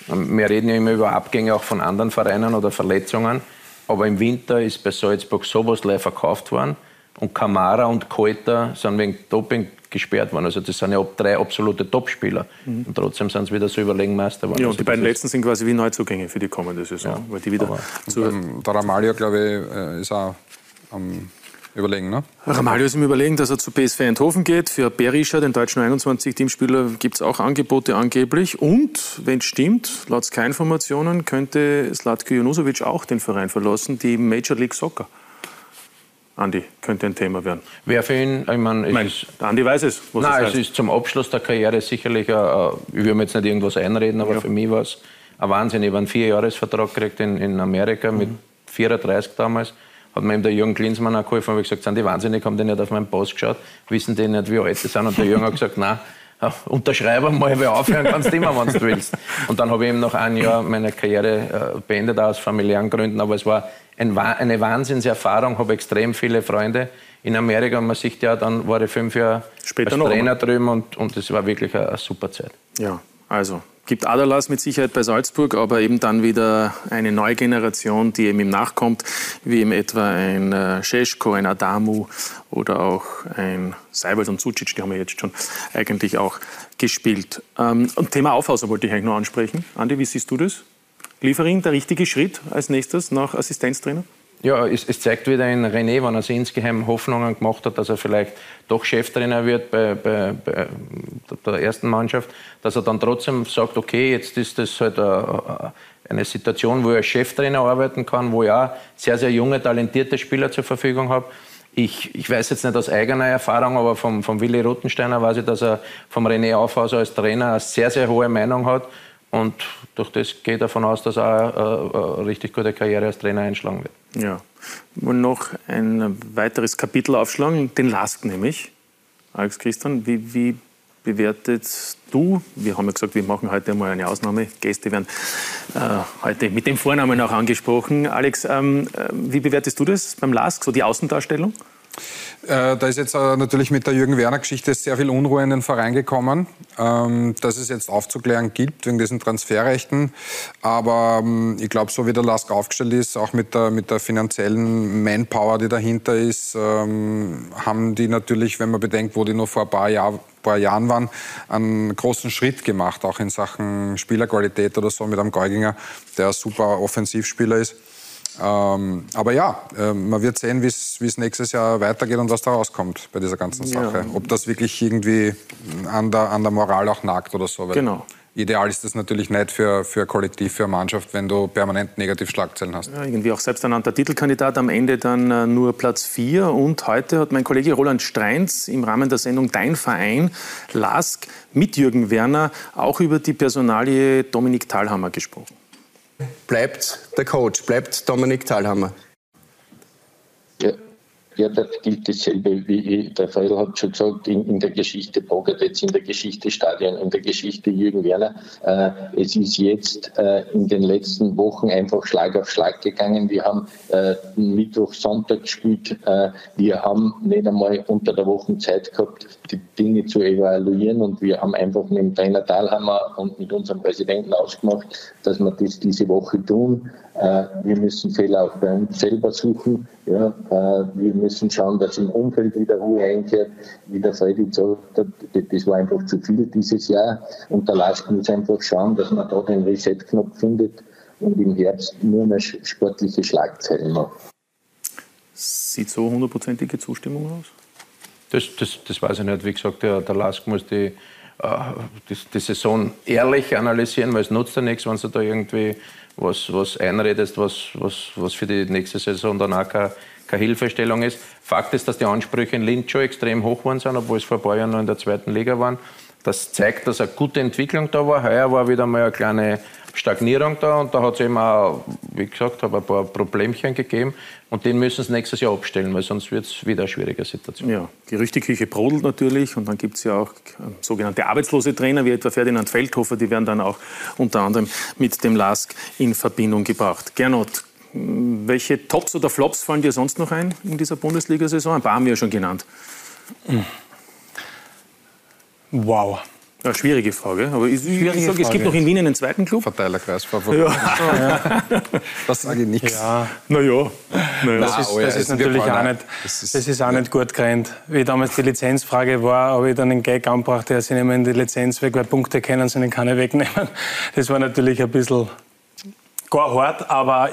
Wir reden ja immer über Abgänge auch von anderen Vereinen oder Verletzungen. Aber im Winter ist bei Salzburg sowas live verkauft worden. Und Kamara und Koita sind wegen Doping gesperrt worden. Also das sind ja drei absolute Topspieler. Mhm. Und trotzdem sind sie wieder so überlegen Meister geworden. Ja, Also und die beiden letzten sind quasi wie Neuzugänge für die kommende Saison, weil die wieder zu, Ähm, Der Ramalho, glaube ich, äh, ist auch am Überlegen, ne? Ramalho ist im Überlegen, dass er zu PSV Eindhoven geht. Für Berisha, den deutschen 21-Teamspieler, gibt es auch Angebote angeblich. Und, wenn es stimmt, laut Sky-Informationen könnte Slatko Junusovic auch den Verein verlassen, die Major League Soccer. Andi, könnte ein Thema werden. Wer für ihn, ich meine, es der Andi weiß es. Was Nein, es es heißt. ist zum Abschluss der Karriere sicherlich, ein, ein- ich will mir jetzt nicht irgendwas einreden, aber für mich war es ein Wahnsinn. Ich habe einen Vierjahresvertrag gekriegt in, in Amerika mit 34 damals. Hat mir eben der Jürgen Klinsmann auch geholfen, ich gesagt, sind die wahnsinnig, haben die nicht auf meinen Pass geschaut, wissen die nicht, wie alt die sind. Und der Jürgen hat gesagt, nein, ja, unterschreibe mal, weil aufhören kannst du immer, wenn du willst. Und dann habe ich eben nach einem Jahr meine Karriere äh, beendet, auch aus familiären Gründen. Aber es war ein, eine Wahnsinnserfahrung, habe extrem viele Freunde in Amerika. Und man sieht ja, dann war ich fünf Jahre Später als Trainer drüben und, und das war wirklich eine, eine super Zeit. Ja, also gibt Adalas mit Sicherheit bei Salzburg, aber eben dann wieder eine neue Generation, die eben ihm nachkommt, wie eben etwa ein äh, Scheschko, ein Adamu oder auch ein Seibold und Sucic, die haben wir jetzt schon eigentlich auch gespielt. Ähm, und Thema Aufhauser wollte ich eigentlich noch ansprechen. Andi, wie siehst du das? Liefering, der richtige Schritt als nächstes nach Assistenztrainer? Ja, es, es zeigt wieder in René, wenn er sich insgeheim Hoffnungen gemacht hat, dass er vielleicht doch Cheftrainer wird bei, bei, bei der ersten Mannschaft, dass er dann trotzdem sagt, okay, jetzt ist das halt eine, eine Situation, wo er als Cheftrainer arbeiten kann, wo ich auch sehr, sehr junge, talentierte Spieler zur Verfügung habe. Ich, ich weiß jetzt nicht aus eigener Erfahrung, aber vom, vom Willi Rottensteiner weiß ich, dass er vom René Aufhauser als Trainer eine sehr, sehr hohe Meinung hat. Und durch das geht er davon aus, dass er auch eine, eine richtig gute Karriere als Trainer einschlagen wird. Ja. Wollen noch ein weiteres Kapitel aufschlagen, den Lask nämlich. Alex Christian, wie, wie bewertet du, wir haben ja gesagt, wir machen heute mal eine Ausnahme, Gäste werden äh, heute mit dem Vornamen auch angesprochen. Alex, ähm, äh, wie bewertest du das beim Lask, so die Außendarstellung? Äh, da ist jetzt äh, natürlich mit der Jürgen Werner-Geschichte sehr viel Unruhe in den Verein gekommen, ähm, dass es jetzt aufzuklären gibt wegen diesen Transferrechten. Aber ähm, ich glaube, so wie der Lask aufgestellt ist, auch mit der, mit der finanziellen Manpower, die dahinter ist, ähm, haben die natürlich, wenn man bedenkt, wo die nur vor ein paar, Jahr, paar Jahren waren, einen großen Schritt gemacht, auch in Sachen Spielerqualität oder so mit einem Geuginger, der ein super Offensivspieler ist. Ähm, aber ja, äh, man wird sehen, wie es nächstes Jahr weitergeht und was da rauskommt bei dieser ganzen Sache. Ja. Ob das wirklich irgendwie an der, an der Moral auch nagt oder so. genau. Ideal ist das natürlich nicht für, für Kollektiv, für Mannschaft, wenn du permanent negativ Schlagzeilen hast. Ja, irgendwie auch selbsternannter Titelkandidat, am Ende dann äh, nur Platz 4. Und heute hat mein Kollege Roland Streins im Rahmen der Sendung Dein Verein, LASK, mit Jürgen Werner auch über die Personalie Dominik Thalhammer gesprochen bleibt der Coach, bleibt Dominik Thalhammer. Ja, ja, das gilt dasselbe, wie der Freudl hat schon gesagt, in, in der Geschichte Bogadets, in der Geschichte Stadion, in der Geschichte Jürgen Werner. Äh, es ist jetzt äh, in den letzten Wochen einfach Schlag auf Schlag gegangen. Wir haben äh, Mittwoch, Sonntag gespielt. Äh, wir haben nicht einmal unter der Woche Zeit gehabt, die Dinge zu evaluieren und wir haben einfach mit dem Trainer Dahlhammer und mit unserem Präsidenten ausgemacht, dass wir das diese Woche tun. Äh, wir müssen Fehler auch bei uns selber suchen. Ja, äh, wir müssen schauen, dass im Umfeld wieder Ruhe einkehrt. Wie der Freddy gesagt hat, das war einfach zu viel dieses Jahr. Und der Last muss einfach schauen, dass man da den Reset-Knopf findet und im Herbst nur mehr sportliche Schlagzeilen macht. Sieht so hundertprozentige Zustimmung aus? Das, das, das weiß ich nicht. Wie gesagt, der, der Lask muss die, äh, die, die, Saison ehrlich analysieren, weil es nutzt ja nichts, wenn du da irgendwie was, was einredest, was, was, was für die nächste Saison dann auch keine, keine Hilfestellung ist. Fakt ist, dass die Ansprüche in Linz schon extrem hoch waren sind, obwohl es vor ein paar Jahren noch in der zweiten Liga waren. Das zeigt, dass eine gute Entwicklung da war. Heuer war wieder mal eine kleine Stagnierung da und da hat es eben auch, wie gesagt, ein paar Problemchen gegeben und den müssen sie nächstes Jahr abstellen, weil sonst wird es wieder eine schwierige Situation. Ja, Gerüchteküche brodelt natürlich und dann gibt es ja auch äh, sogenannte arbeitslose Trainer wie etwa Ferdinand Feldhofer, die werden dann auch unter anderem mit dem LASK in Verbindung gebracht. Gernot, welche Tops oder Flops fallen dir sonst noch ein in dieser Bundesliga-Saison? Ein paar haben wir ja schon genannt. Wow. Ja, schwierige Frage. Aber ich, schwierige ich sage, es gibt noch in Wien einen zweiten Club. Verteilerkreis. Ja. Das sage ich nichts. Ja. Naja. naja. Das, ist, das ist natürlich auch nicht, das ist auch nicht gut gerannt. Wie damals die Lizenzfrage war, habe ich dann einen Gag angebracht, ja, sie nehmen die Lizenz weg, weil Punkte können sie keine wegnehmen. Das war natürlich ein bisschen gar hart, aber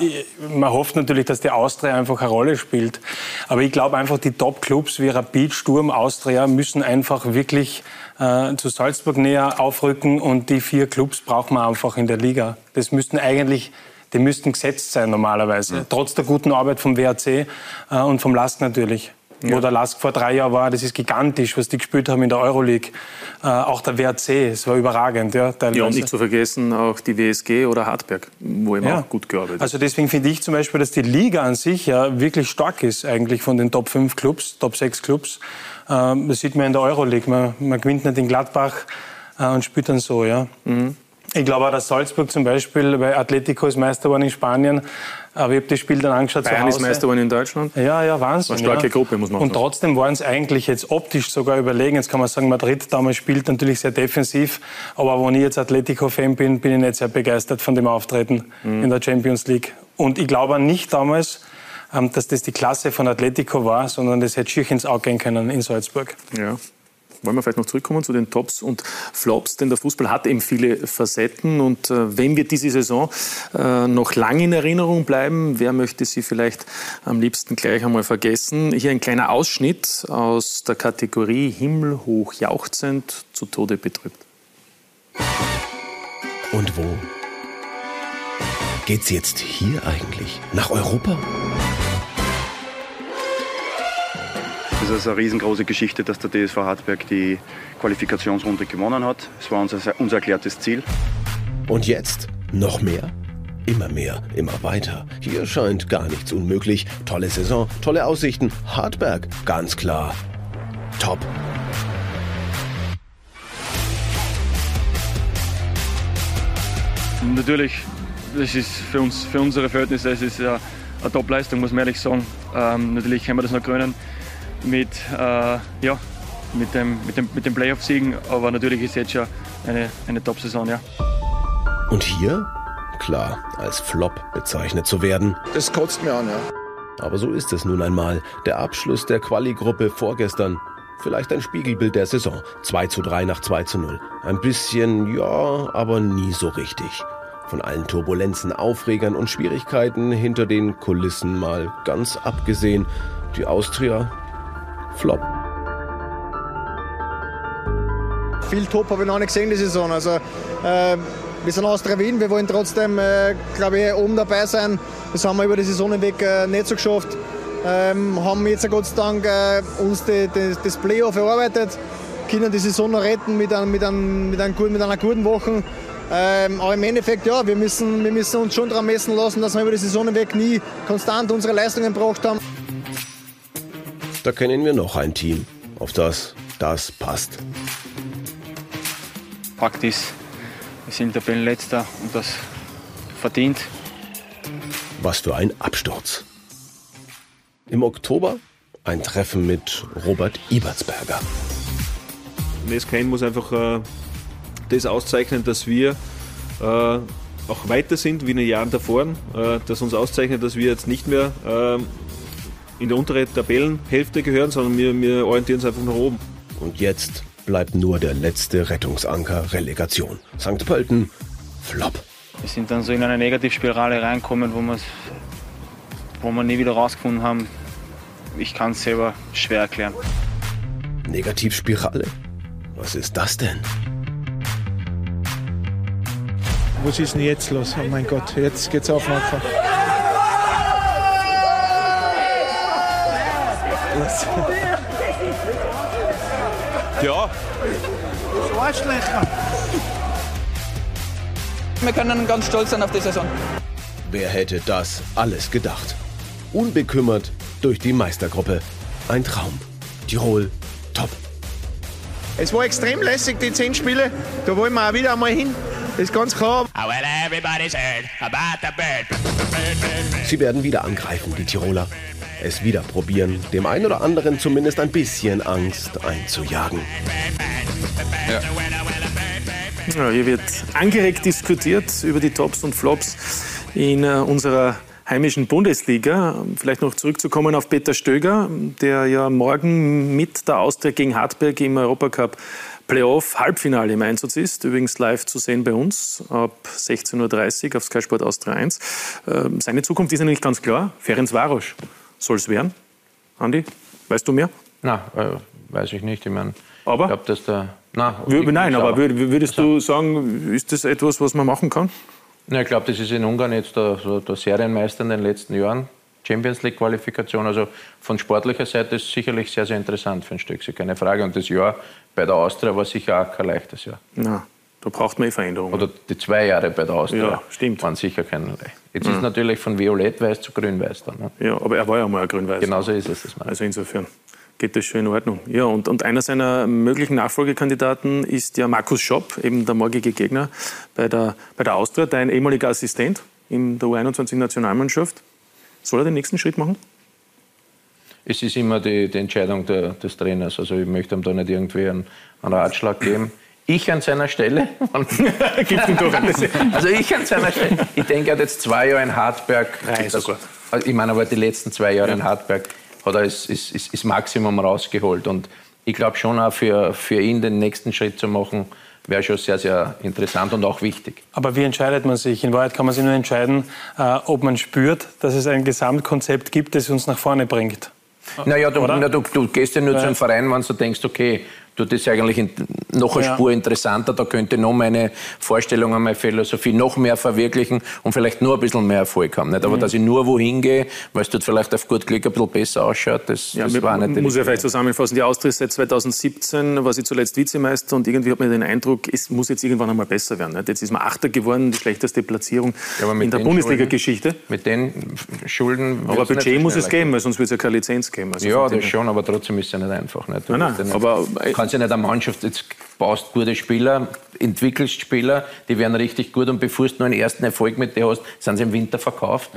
man hofft natürlich, dass die Austria einfach eine Rolle spielt. Aber ich glaube einfach, die Top-Clubs wie Rapid, Sturm, Austria müssen einfach wirklich äh, zu Salzburg näher aufrücken und die vier Clubs brauchen wir einfach in der Liga. Das müssten eigentlich die müssten gesetzt sein normalerweise, ja. trotz der guten Arbeit vom WRC äh, und vom LASK natürlich ja. wo der Lask vor drei Jahren war. Das ist gigantisch, was die gespielt haben in der Euroleague. Äh, auch der WRC, es war überragend. Ja, teilweise. ja, und nicht zu vergessen auch die WSG oder Hartberg, wo immer ja. auch gut gearbeitet Also deswegen finde ich zum Beispiel, dass die Liga an sich ja wirklich stark ist, eigentlich von den Top 5 Clubs, Top 6 Clubs. Ähm, das sieht man in der Euroleague. Man, man gewinnt nicht in Gladbach äh, und spielt dann so. Ja. Mhm. Ich glaube auch, dass Salzburg zum Beispiel, weil Atletico ist Meister geworden in Spanien, aber ich habe das Spiel dann angeschaut Bayern ist Meister geworden in Deutschland. Ja, ja, Wahnsinn. Eine starke ja. Gruppe, muss man Und trotzdem waren es eigentlich jetzt optisch sogar überlegen. Jetzt kann man sagen, Madrid damals spielt natürlich sehr defensiv. Aber wenn ich jetzt Atletico-Fan bin, bin ich nicht sehr begeistert von dem Auftreten mhm. in der Champions League. Und ich glaube nicht damals, ähm, dass das die Klasse von Atletico war, sondern das hätte schier ins Auge gehen können in Salzburg. Ja, wollen wir vielleicht noch zurückkommen zu den Tops und Flops, denn der Fußball hat eben viele Facetten und äh, wenn wir diese Saison äh, noch lange in Erinnerung bleiben, wer möchte sie vielleicht am liebsten gleich einmal vergessen? Hier ein kleiner Ausschnitt aus der Kategorie Himmelhoch jauchzend, zu Tode betrübt. Und wo? Geht's jetzt hier eigentlich? Nach Europa? Es ist eine riesengroße Geschichte, dass der DSV Hartberg die Qualifikationsrunde gewonnen hat. Es war unser, unser erklärtes Ziel. Und jetzt noch mehr? Immer mehr, immer weiter. Hier scheint gar nichts unmöglich. Tolle Saison, tolle Aussichten. Hartberg, ganz klar. Top. Natürlich, das ist für uns, für unsere Verhältnisse, es ist eine, eine Top-Leistung, muss man ehrlich sagen. Ähm, natürlich können wir das noch krönen mit, äh, ja, mit dem, mit dem, mit dem Playoff-Siegen. Aber natürlich ist jetzt schon eine, eine Top-Saison, ja. Und hier, klar, als Flop bezeichnet zu werden. Das kotzt mir an, ja. Aber so ist es nun einmal. Der Abschluss der Quali-Gruppe vorgestern. Vielleicht ein Spiegelbild der Saison. 2 zu 3 nach 2 zu 0. Ein bisschen, ja, aber nie so richtig. Von allen Turbulenzen, Aufregern und Schwierigkeiten hinter den Kulissen mal ganz abgesehen. Die Austria flop. Viel Top habe ich noch nicht gesehen die Saison. Also, äh, wir sind Austria Wien, wir wollen trotzdem, äh, ich, oben dabei sein. Das haben wir über die Saison hinweg äh, nicht so geschafft. Ähm, haben jetzt Gott sei Dank äh, uns die, die, das Playoff erarbeitet, können die Saison noch retten mit, ein, mit, ein, mit, ein, mit einer guten Woche. Ähm, aber im Endeffekt, ja, wir müssen, wir müssen uns schon daran messen lassen, dass wir über die Saison hinweg nie konstant unsere Leistungen gebracht haben. Da kennen wir noch ein Team, auf das das passt. Fakt ist, wir sind Tabellenletzter und das verdient. Was für ein Absturz. Im Oktober ein Treffen mit Robert Ibertsberger. Nescain muss einfach äh, das auszeichnen, dass wir äh, auch weiter sind wie in den Jahren davor, äh, dass uns auszeichnet, dass wir jetzt nicht mehr äh, in der unteren Tabellenhälfte gehören, sondern wir, wir orientieren uns einfach nach oben. Und jetzt bleibt nur der letzte Rettungsanker Relegation. St. Pölten, Flop. Wir sind dann so in eine Negativspirale reinkommen, wo, wo wir nie wieder rausgefunden haben. Ich kann es selber schwer erklären. Negativspirale? Was ist das denn? Was ist denn jetzt los? Oh mein Gott, jetzt geht's auf einfach. Ja. Das Arschlöcher. Wir können ganz stolz sein auf die Saison. Wer hätte das alles gedacht? Unbekümmert durch die Meistergruppe. Ein Traum. Tirol, top. Es war extrem lässig, die zehn Spiele. Da wollen wir auch wieder einmal hin. Das ist ganz klar. Sie werden wieder angreifen, die Tiroler. Es wieder probieren, dem einen oder anderen zumindest ein bisschen Angst einzujagen. Ja. Ja, hier wird angeregt diskutiert über die Tops und Flops in äh, unserer heimischen Bundesliga. Vielleicht noch zurückzukommen auf Peter Stöger, der ja morgen mit der Austria gegen Hartberg im Europacup Playoff Halbfinale im Einsatz ist. Übrigens live zu sehen bei uns ab 16.30 Uhr auf Sky Sport Austria 1. Ähm, seine Zukunft ist natürlich ganz klar. Ferenc Varosch soll es werden. Andi, weißt du mehr? Nein, äh, weiß ich nicht. Ich meine, aber? ich glaube, dass der. Nein, Wür nein aber würdest du sagen, ist das etwas, was man machen kann? Ja, ich glaube, das ist in Ungarn jetzt der, so der Serienmeister in den letzten Jahren. Champions League Qualifikation. Also von sportlicher Seite ist es sicherlich sehr, sehr interessant für ein Stück, keine Frage. Und das Jahr bei der Austria war sicher auch kein leichtes Jahr. Na, da braucht man eh Veränderungen. Oder die zwei Jahre bei der Austria ja, stimmt. waren sicher kein leicht. Jetzt Mhm. ist natürlich von violett-weiß zu grün-weiß dann. Ne? Ja, aber er war ja mal ein grün-weiß. Genau so ist es. Das also insofern geht das schon in Ordnung. Ja, und, und einer seiner möglichen Nachfolgekandidaten ist ja Markus Schopp, eben der morgige Gegner bei der, bei der Austria, dein ehemaliger Assistent in der U21-Nationalmannschaft. Soll er den nächsten Schritt machen? Es ist immer die, die Entscheidung der, des Trainers. Also ich möchte ihm da nicht irgendwie einen, einen Ratschlag geben. Ich an seiner Stelle, also ich an seiner Stelle, ich denke, er hat jetzt zwei Jahre in Hartberg, Nein, das, sogar. also ich meine aber die letzten zwei Jahre in Hartberg, hat er das, ist, ist, ist Maximum rausgeholt und ich glaube schon auch für, für ihn den nächsten Schritt zu machen, wäre schon sehr, sehr interessant und auch wichtig. Aber wie entscheidet man sich? In Wahrheit kann man sich nur entscheiden, äh, ob man spürt, dass es ein Gesamtkonzept gibt, das uns nach vorne bringt. Naja, du, na, du, du gehst ja nur zu Weil- einem Verein, wenn du denkst, okay, das ist eigentlich noch eine Ja. Spur interessanter, da könnte noch meine Vorstellungen, meine Philosophie noch mehr verwirklichen und vielleicht nur ein bisschen mehr Erfolg haben. Nicht? Aber Mhm. dass ich nur wohin gehe, weil es dort vielleicht auf gut Glück ein bisschen besser ausschaut, das, Ja, das war nicht muss ja vielleicht zusammenfassen. Die Austria ist seit 2017 war sie zuletzt Vizemeister und irgendwie hat man den Eindruck, es muss jetzt irgendwann einmal besser werden. Nicht? Jetzt ist man Achter geworden, die schlechteste Platzierung Ja, in der Bundesliga-Geschichte. Mit den Schulden. Aber Budget muss es geben, weil sonst wird es ja keine Lizenz geben. Also ja, das schon, aber trotzdem ist es ja nicht einfach. Nicht? Nein, nein, aber- du kannst ja nicht eine Mannschaft, jetzt baust gute Spieler, entwickelst Spieler, die werden richtig gut und bevor du nur einen ersten Erfolg mit dir hast, sind sie im Winter verkauft.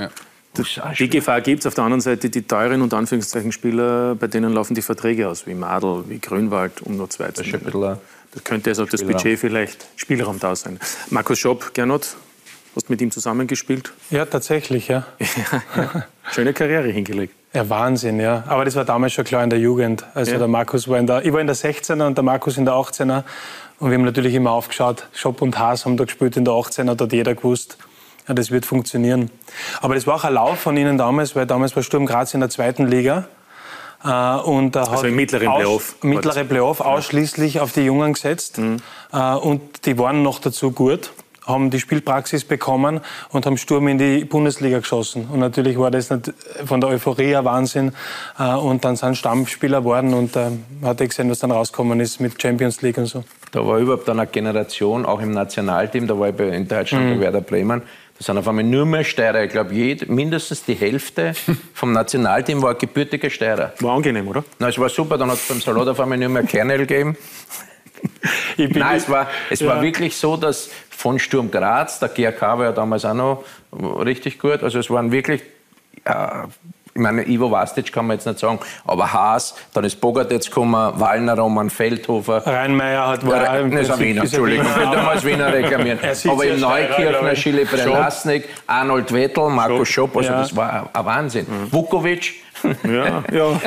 Die Gefahr gibt es. Auf der anderen Seite die teuren und Anführungszeichen Spieler, bei denen laufen die Verträge aus, wie Madel, wie Grünwald, um nur zwei zu nennen. Da könnte also das Budget vielleicht Spielraum da sein. Markus Schopp, Gernot, hast du mit ihm zusammengespielt? Ja, tatsächlich, ja. ja. Schöne Karriere hingelegt. Ja, Wahnsinn, ja. Aber das war damals schon klar in der Jugend. Also ja. der Markus war in der, ich war in der 16er und der Markus in der 18er. Und wir haben natürlich immer aufgeschaut, Schopp und Haas haben da gespielt in der 18er, da hat jeder gewusst, ja, das wird funktionieren. Aber das war auch ein Lauf von ihnen damals, weil damals war Sturm Graz in der zweiten Liga. Äh, und da also im mittleren Playoff. Mittlere Playoff ausschließlich auf die Jungen gesetzt. Mhm. Äh, und die waren noch dazu gut haben die Spielpraxis bekommen und haben Sturm in die Bundesliga geschossen. Und natürlich war das von der Euphorie ein Wahnsinn. Äh, und dann sind Stammspieler geworden und äh, hat er gesehen, was dann rausgekommen ist mit Champions League und so. Da war überhaupt eine Generation, auch im Nationalteam, da war ich in Deutschland mhm. bei Werder Bremen, da sind auf einmal nur mehr Steirer. Ich glaube, mindestens die Hälfte vom Nationalteam war gebürtige Steirer. War angenehm, oder? Na, es war super. Dann hat es beim Salat auf einmal nur mehr Kernel gegeben. Nein, es war, es ja. war wirklich so, dass von Sturm Graz, der GRK war ja damals auch noch richtig gut, also es waren wirklich ja, ich meine, Ivo Vastic kann man jetzt nicht sagen, aber Haas, dann ist Bogart jetzt gekommen, Wallner, Roman Feldhofer. Rheinmeier hat war ja, Das ist ein Wiener, Entschuldigung, ich will damals Wiener reklamieren. aber im Neukirchner, Schille Brelasnik, Arnold Wettel, Marco Schopp, also ja. das war ein Wahnsinn. Mhm. Vukovic. Ja, ja,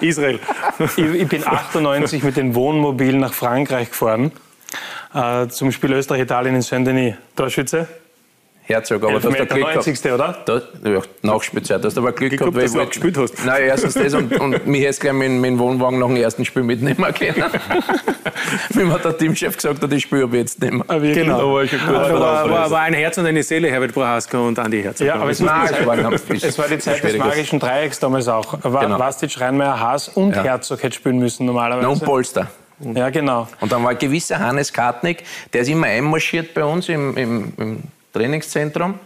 Israel. Ich, ich bin 98 mit dem Wohnmobil nach Frankreich gefahren äh, zum Spiel Österreich-Italien in Saint-Denis. Torschütze? Herzog, aber du hast da Glück 90. gehabt. oder? Da, ja, Nachspielzeit, hast du aber Glück, gehabt, dass du auch gespielt hast. Nein, erstens das und, und mich hätte gleich mit, mit dem Wohnwagen nach dem ersten Spiel mitnehmen können. Wie hat der Teamchef gesagt hat, ich spiele aber jetzt nicht mehr. Ah, genau. Da war, ich gut aber war, war, war, ein Herz und eine Seele, Herbert Prohaska und Andi Herzog. Ja, aber es, es, war, es war die Zeit des magischen Dreiecks damals auch. War genau. Vastic, Reinmeier, Haas und ja. Herzog hätte spielen müssen normalerweise. Und Polster. Ja, genau. Und dann war ein gewisser Hannes Kartnick, der ist immer einmarschiert bei uns im, im, im Trainingszentrum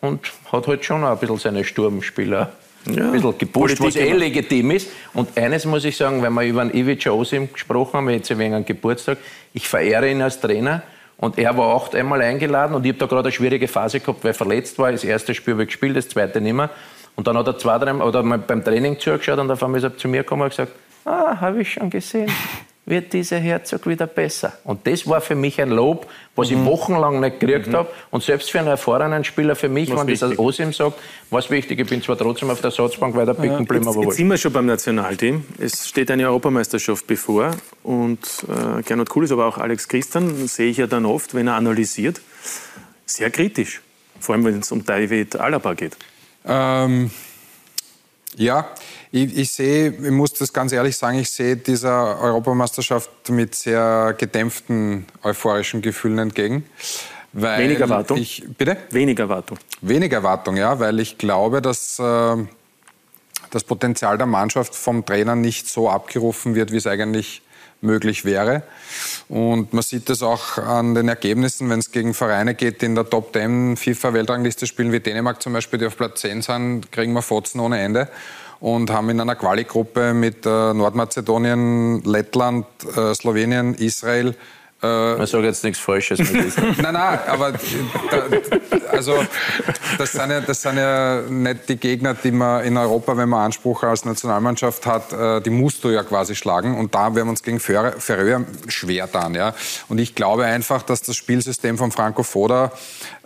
und hat halt schon ein bisschen seine Sturmspieler ja. ein bisschen gepusht, was eh legitim ist. Und eines muss ich sagen, wenn wir über einen Ivica Osim gesprochen haben, jetzt wegen einem Geburtstag, ich verehre ihn als Trainer. Und er war auch einmal eingeladen und ich habe da gerade eine schwierige Phase gehabt, weil er verletzt war. Das erste Spiel habe ich gespielt, das zweite nicht mehr. Und dann hat er zwei, drei, oder mal beim Training zugeschaut und auf einmal ist er zu mir gekommen und gesagt, ah, habe ich schon gesehen wird dieser Herzog wieder besser. Und das war für mich ein Lob, was mhm. ich wochenlang nicht gekriegt mhm. habe. Und selbst für einen erfahrenen Spieler, für mich, was wenn wichtig. das als Osim sagt, war es wichtig. Ich bin zwar trotzdem auf der Ersatzbank weiter picken geblieben, aber Jetzt sind wir schon beim Nationalteam. Es steht eine Europameisterschaft bevor. Und äh, Gernot Kuhl ist aber auch Alex Christian, sehe ich ja dann oft, wenn er analysiert, sehr kritisch. Vor allem, wenn es um David Alaba geht. Ähm, ja, ich, ich, sehe, ich muss das ganz ehrlich sagen, ich sehe dieser Europameisterschaft mit sehr gedämpften euphorischen Gefühlen entgegen. Wenig Erwartung? Ich, bitte? Wenig Erwartung. Wenig Erwartung, ja, weil ich glaube, dass äh, das Potenzial der Mannschaft vom Trainer nicht so abgerufen wird, wie es eigentlich möglich wäre. Und man sieht das auch an den Ergebnissen, wenn es gegen Vereine geht, die in der Top 10 FIFA-Weltrangliste spielen, wie Dänemark zum Beispiel, die auf Platz 10 sind, kriegen wir Fotzen ohne Ende und haben in einer Quali-Gruppe mit äh, Nordmazedonien, Lettland, äh, Slowenien, Israel äh, ich sage jetzt nichts Falsches mit diesem. nein, nein, aber da, also das sind, ja, das sind ja nicht die Gegner, die man in Europa, wenn man Anspruch als Nationalmannschaft hat, äh, die musst du ja quasi schlagen. Und da werden wir uns gegen Färöer schwer dann. Ja? Und ich glaube einfach, dass das Spielsystem von Franco Foda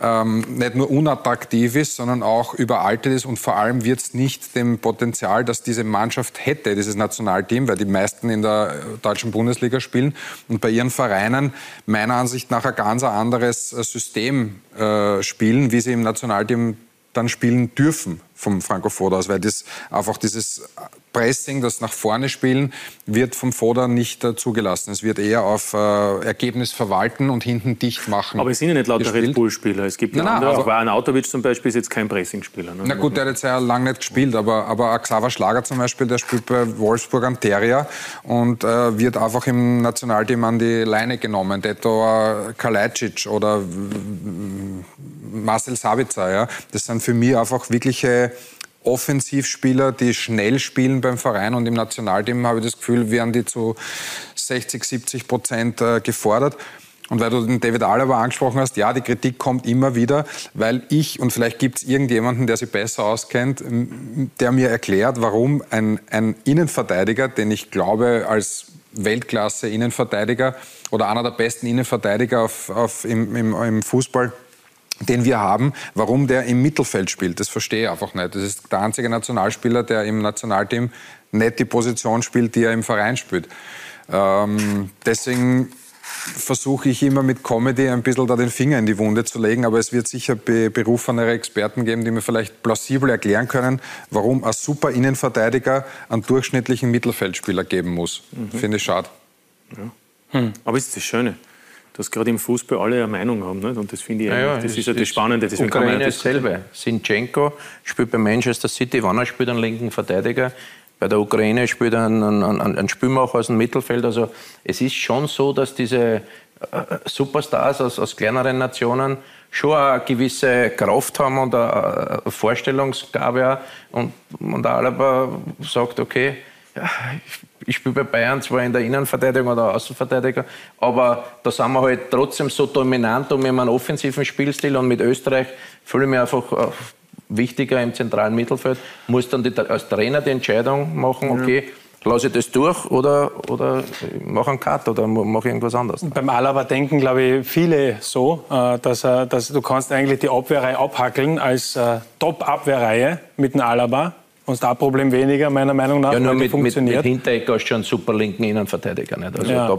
ähm, nicht nur unattraktiv ist, sondern auch überaltet ist. Und vor allem wird es nicht dem Potenzial, das diese Mannschaft hätte, dieses Nationalteam, weil die meisten in der deutschen Bundesliga spielen und bei ihren Vereinen meiner Ansicht nach ein ganz anderes äh, System äh, spielen, wie sie im Nationalteam dann spielen dürfen vom Franco Foda aus, weil das einfach dieses Pressing, das nach vorne spielen, wird vom Foda nicht äh, zugelassen. Es wird eher auf äh, Ergebnis verwalten und hinten dicht machen. Aber es sind ja nicht lauter Red Bull-Spieler. Es gibt nein, andere, auch ein Autovic zum Beispiel ist jetzt kein Pressing-Spieler. Ne? Na gut, der hat jetzt ja lange nicht gespielt, aber, aber Xaver Schlager zum Beispiel, der spielt bei Wolfsburg am Terrier und äh, wird einfach im Nationalteam an die Leine genommen. Deto Kalajdzic oder Marcel Sabitzer, ja. Das sind für mich einfach wirkliche Offensivspieler, die schnell spielen beim Verein und im Nationalteam habe ich das Gefühl, werden die zu 60, 70 Prozent äh, gefordert. Und weil du den David Alaba angesprochen hast, ja, die Kritik kommt immer wieder, weil ich, und vielleicht gibt es irgendjemanden, der sich besser auskennt, der mir erklärt, warum ein, ein Innenverteidiger, den ich glaube als Weltklasse-Innenverteidiger oder einer der besten Innenverteidiger auf, auf, im, im, im Fußball, den wir haben, warum der im Mittelfeld spielt. Das verstehe ich einfach nicht. Das ist der einzige Nationalspieler, der im Nationalteam nicht die Position spielt, die er im Verein spielt. Ähm, deswegen versuche ich immer mit Comedy ein bisschen da den Finger in die Wunde zu legen, aber es wird sicher berufenere Experten geben, die mir vielleicht plausibel erklären können, warum ein super Innenverteidiger einen durchschnittlichen Mittelfeldspieler geben muss. Mhm. Finde ich schade. Ja. Hm. Aber es ist das Schöne dass gerade im Fußball alle eine Meinung haben. Nicht? Und das finde ich, ja, das ist ja das Spannende. Deswegen Ukraine kann man ja dasselbe. Sinchenko spielt bei Manchester City, wann er spielt, einen linken Verteidiger. Bei der Ukraine spielt er einen, einen, einen Spielmacher aus dem Mittelfeld. Also es ist schon so, dass diese äh, Superstars aus, aus kleineren Nationen schon eine gewisse Kraft haben und eine Vorstellungsgabe. Und, und der Alaba sagt, okay, ja, ich, spiele bei Bayern zwar in der Innenverteidigung oder Außenverteidiger, aber da sind wir halt trotzdem so dominant und mit einem offensiven Spielstil und mit Österreich fühle ich mich einfach äh, wichtiger im zentralen Mittelfeld, muss dann die, als Trainer die Entscheidung machen, okay, ja. lasse ich das durch oder, oder mache einen Cut oder mache irgendwas anderes. Beim Alaba denken, glaube ich, viele so, äh, dass, dass du kannst eigentlich die Abwehrreihe abhackeln als äh, Top-Abwehrreihe mit dem Alaba. Und das Problem weniger, meiner Meinung nach, ja, nur mit, funktioniert. Mit, mit Hinteregger hast du schon einen super linken Innenverteidiger. Nicht? Also ja. da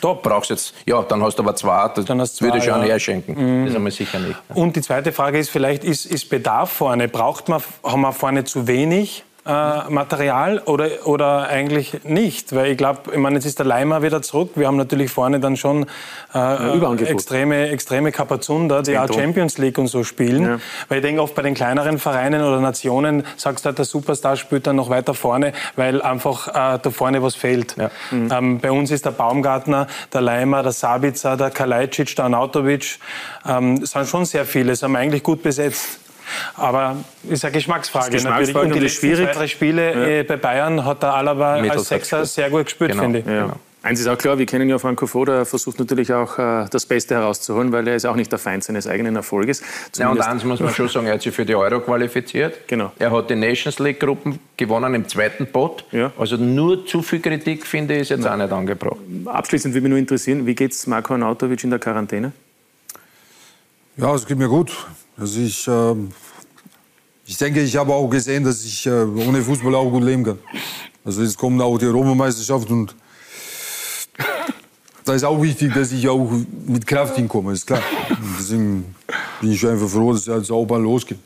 Top. Brauchst jetzt, ja, dann hast du aber zwei, das dann hast zwei, würde ich ja. auch herschenken. Mhm. Das haben wir sicher nicht. Und die zweite Frage ist vielleicht, ist, ist Bedarf vorne? Braucht man, haben wir vorne zu wenig? Äh, Material oder, oder eigentlich nicht? Weil ich glaube, ich meine, jetzt ist der Leimer wieder zurück. Wir haben natürlich vorne dann schon äh, extreme, extreme Kapazunder, die auch Champions League und so spielen. Ja. Weil ich denke, oft bei den kleineren Vereinen oder Nationen sagst du, halt, der Superstar spielt dann noch weiter vorne, weil einfach äh, da vorne was fehlt. Ja. Mhm. Ähm, bei uns ist der Baumgartner, der Leimer, der Sabica, der Kalajdzic, der Anautovic, ähm, sind schon sehr viele, sind eigentlich gut besetzt. Aber ist eine Geschmacksfrage, Geschmacksfrage natürlich. Und die letzten schwierig. zwei, drei Spiele ja. Äh, bei Bayern hat der Alaba als Sechser sehr gut gespielt, genau. finde ich. Ja. Genau. Eins ist auch klar, wir kennen ja Franco Foda, er versucht natürlich auch äh, das Beste herauszuholen, weil er ist auch nicht der Feind seines eigenen Erfolges. ja, und eins muss man schon sagen, er hat sich für die Euro qualifiziert. Genau. Er hat die Nations League-Gruppen gewonnen im zweiten Pot. Ja. Also nur zu viel Kritik, finde ich, ist jetzt Nein. auch nicht angebracht. Abschließend würde mich nur interessieren, wie geht es Marco Arnautovic in der Quarantäne? Ja, es geht mir gut. Also ich äh, ich denke, ich habe auch gesehen, dass ich äh, ohne Fußball auch gut leben kann. Also jetzt kommt auch die Europameisterschaft und da ist auch wichtig, dass ich auch mit Kraft hinkomme, ist klar. Und deswegen bin ich einfach froh, dass es auch mal losgeht.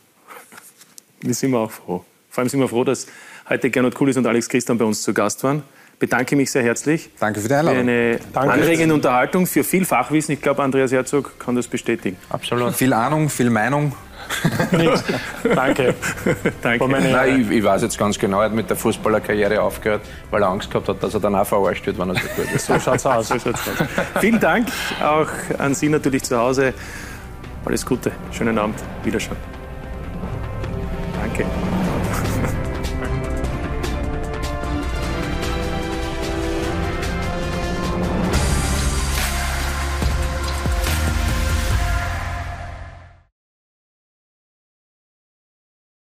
Wir sind auch froh. Vor allem sind wir froh, dass heute Gernot Kulis und Alex Christian bei uns zu Gast waren. Bedanke mich sehr herzlich. Danke für die Einladung. Für eine Danke. anregende Unterhaltung, für viel Fachwissen. Ich glaube, Andreas Herzog kann das bestätigen. Absolut. Viel Ahnung, viel Meinung. Nichts. Danke. Danke. Nein, ich, ich, weiß jetzt ganz genau, er hat mit der Fußballerkarriere aufgehört, weil er Angst gehabt hat, dass er dann auch verarscht wird, wenn er so gut ist. So schaut's aus. So schaut's aus. Vielen Dank auch an Sie natürlich zu Hause. Alles Gute, schönen Abend, Wiederschauen. Danke.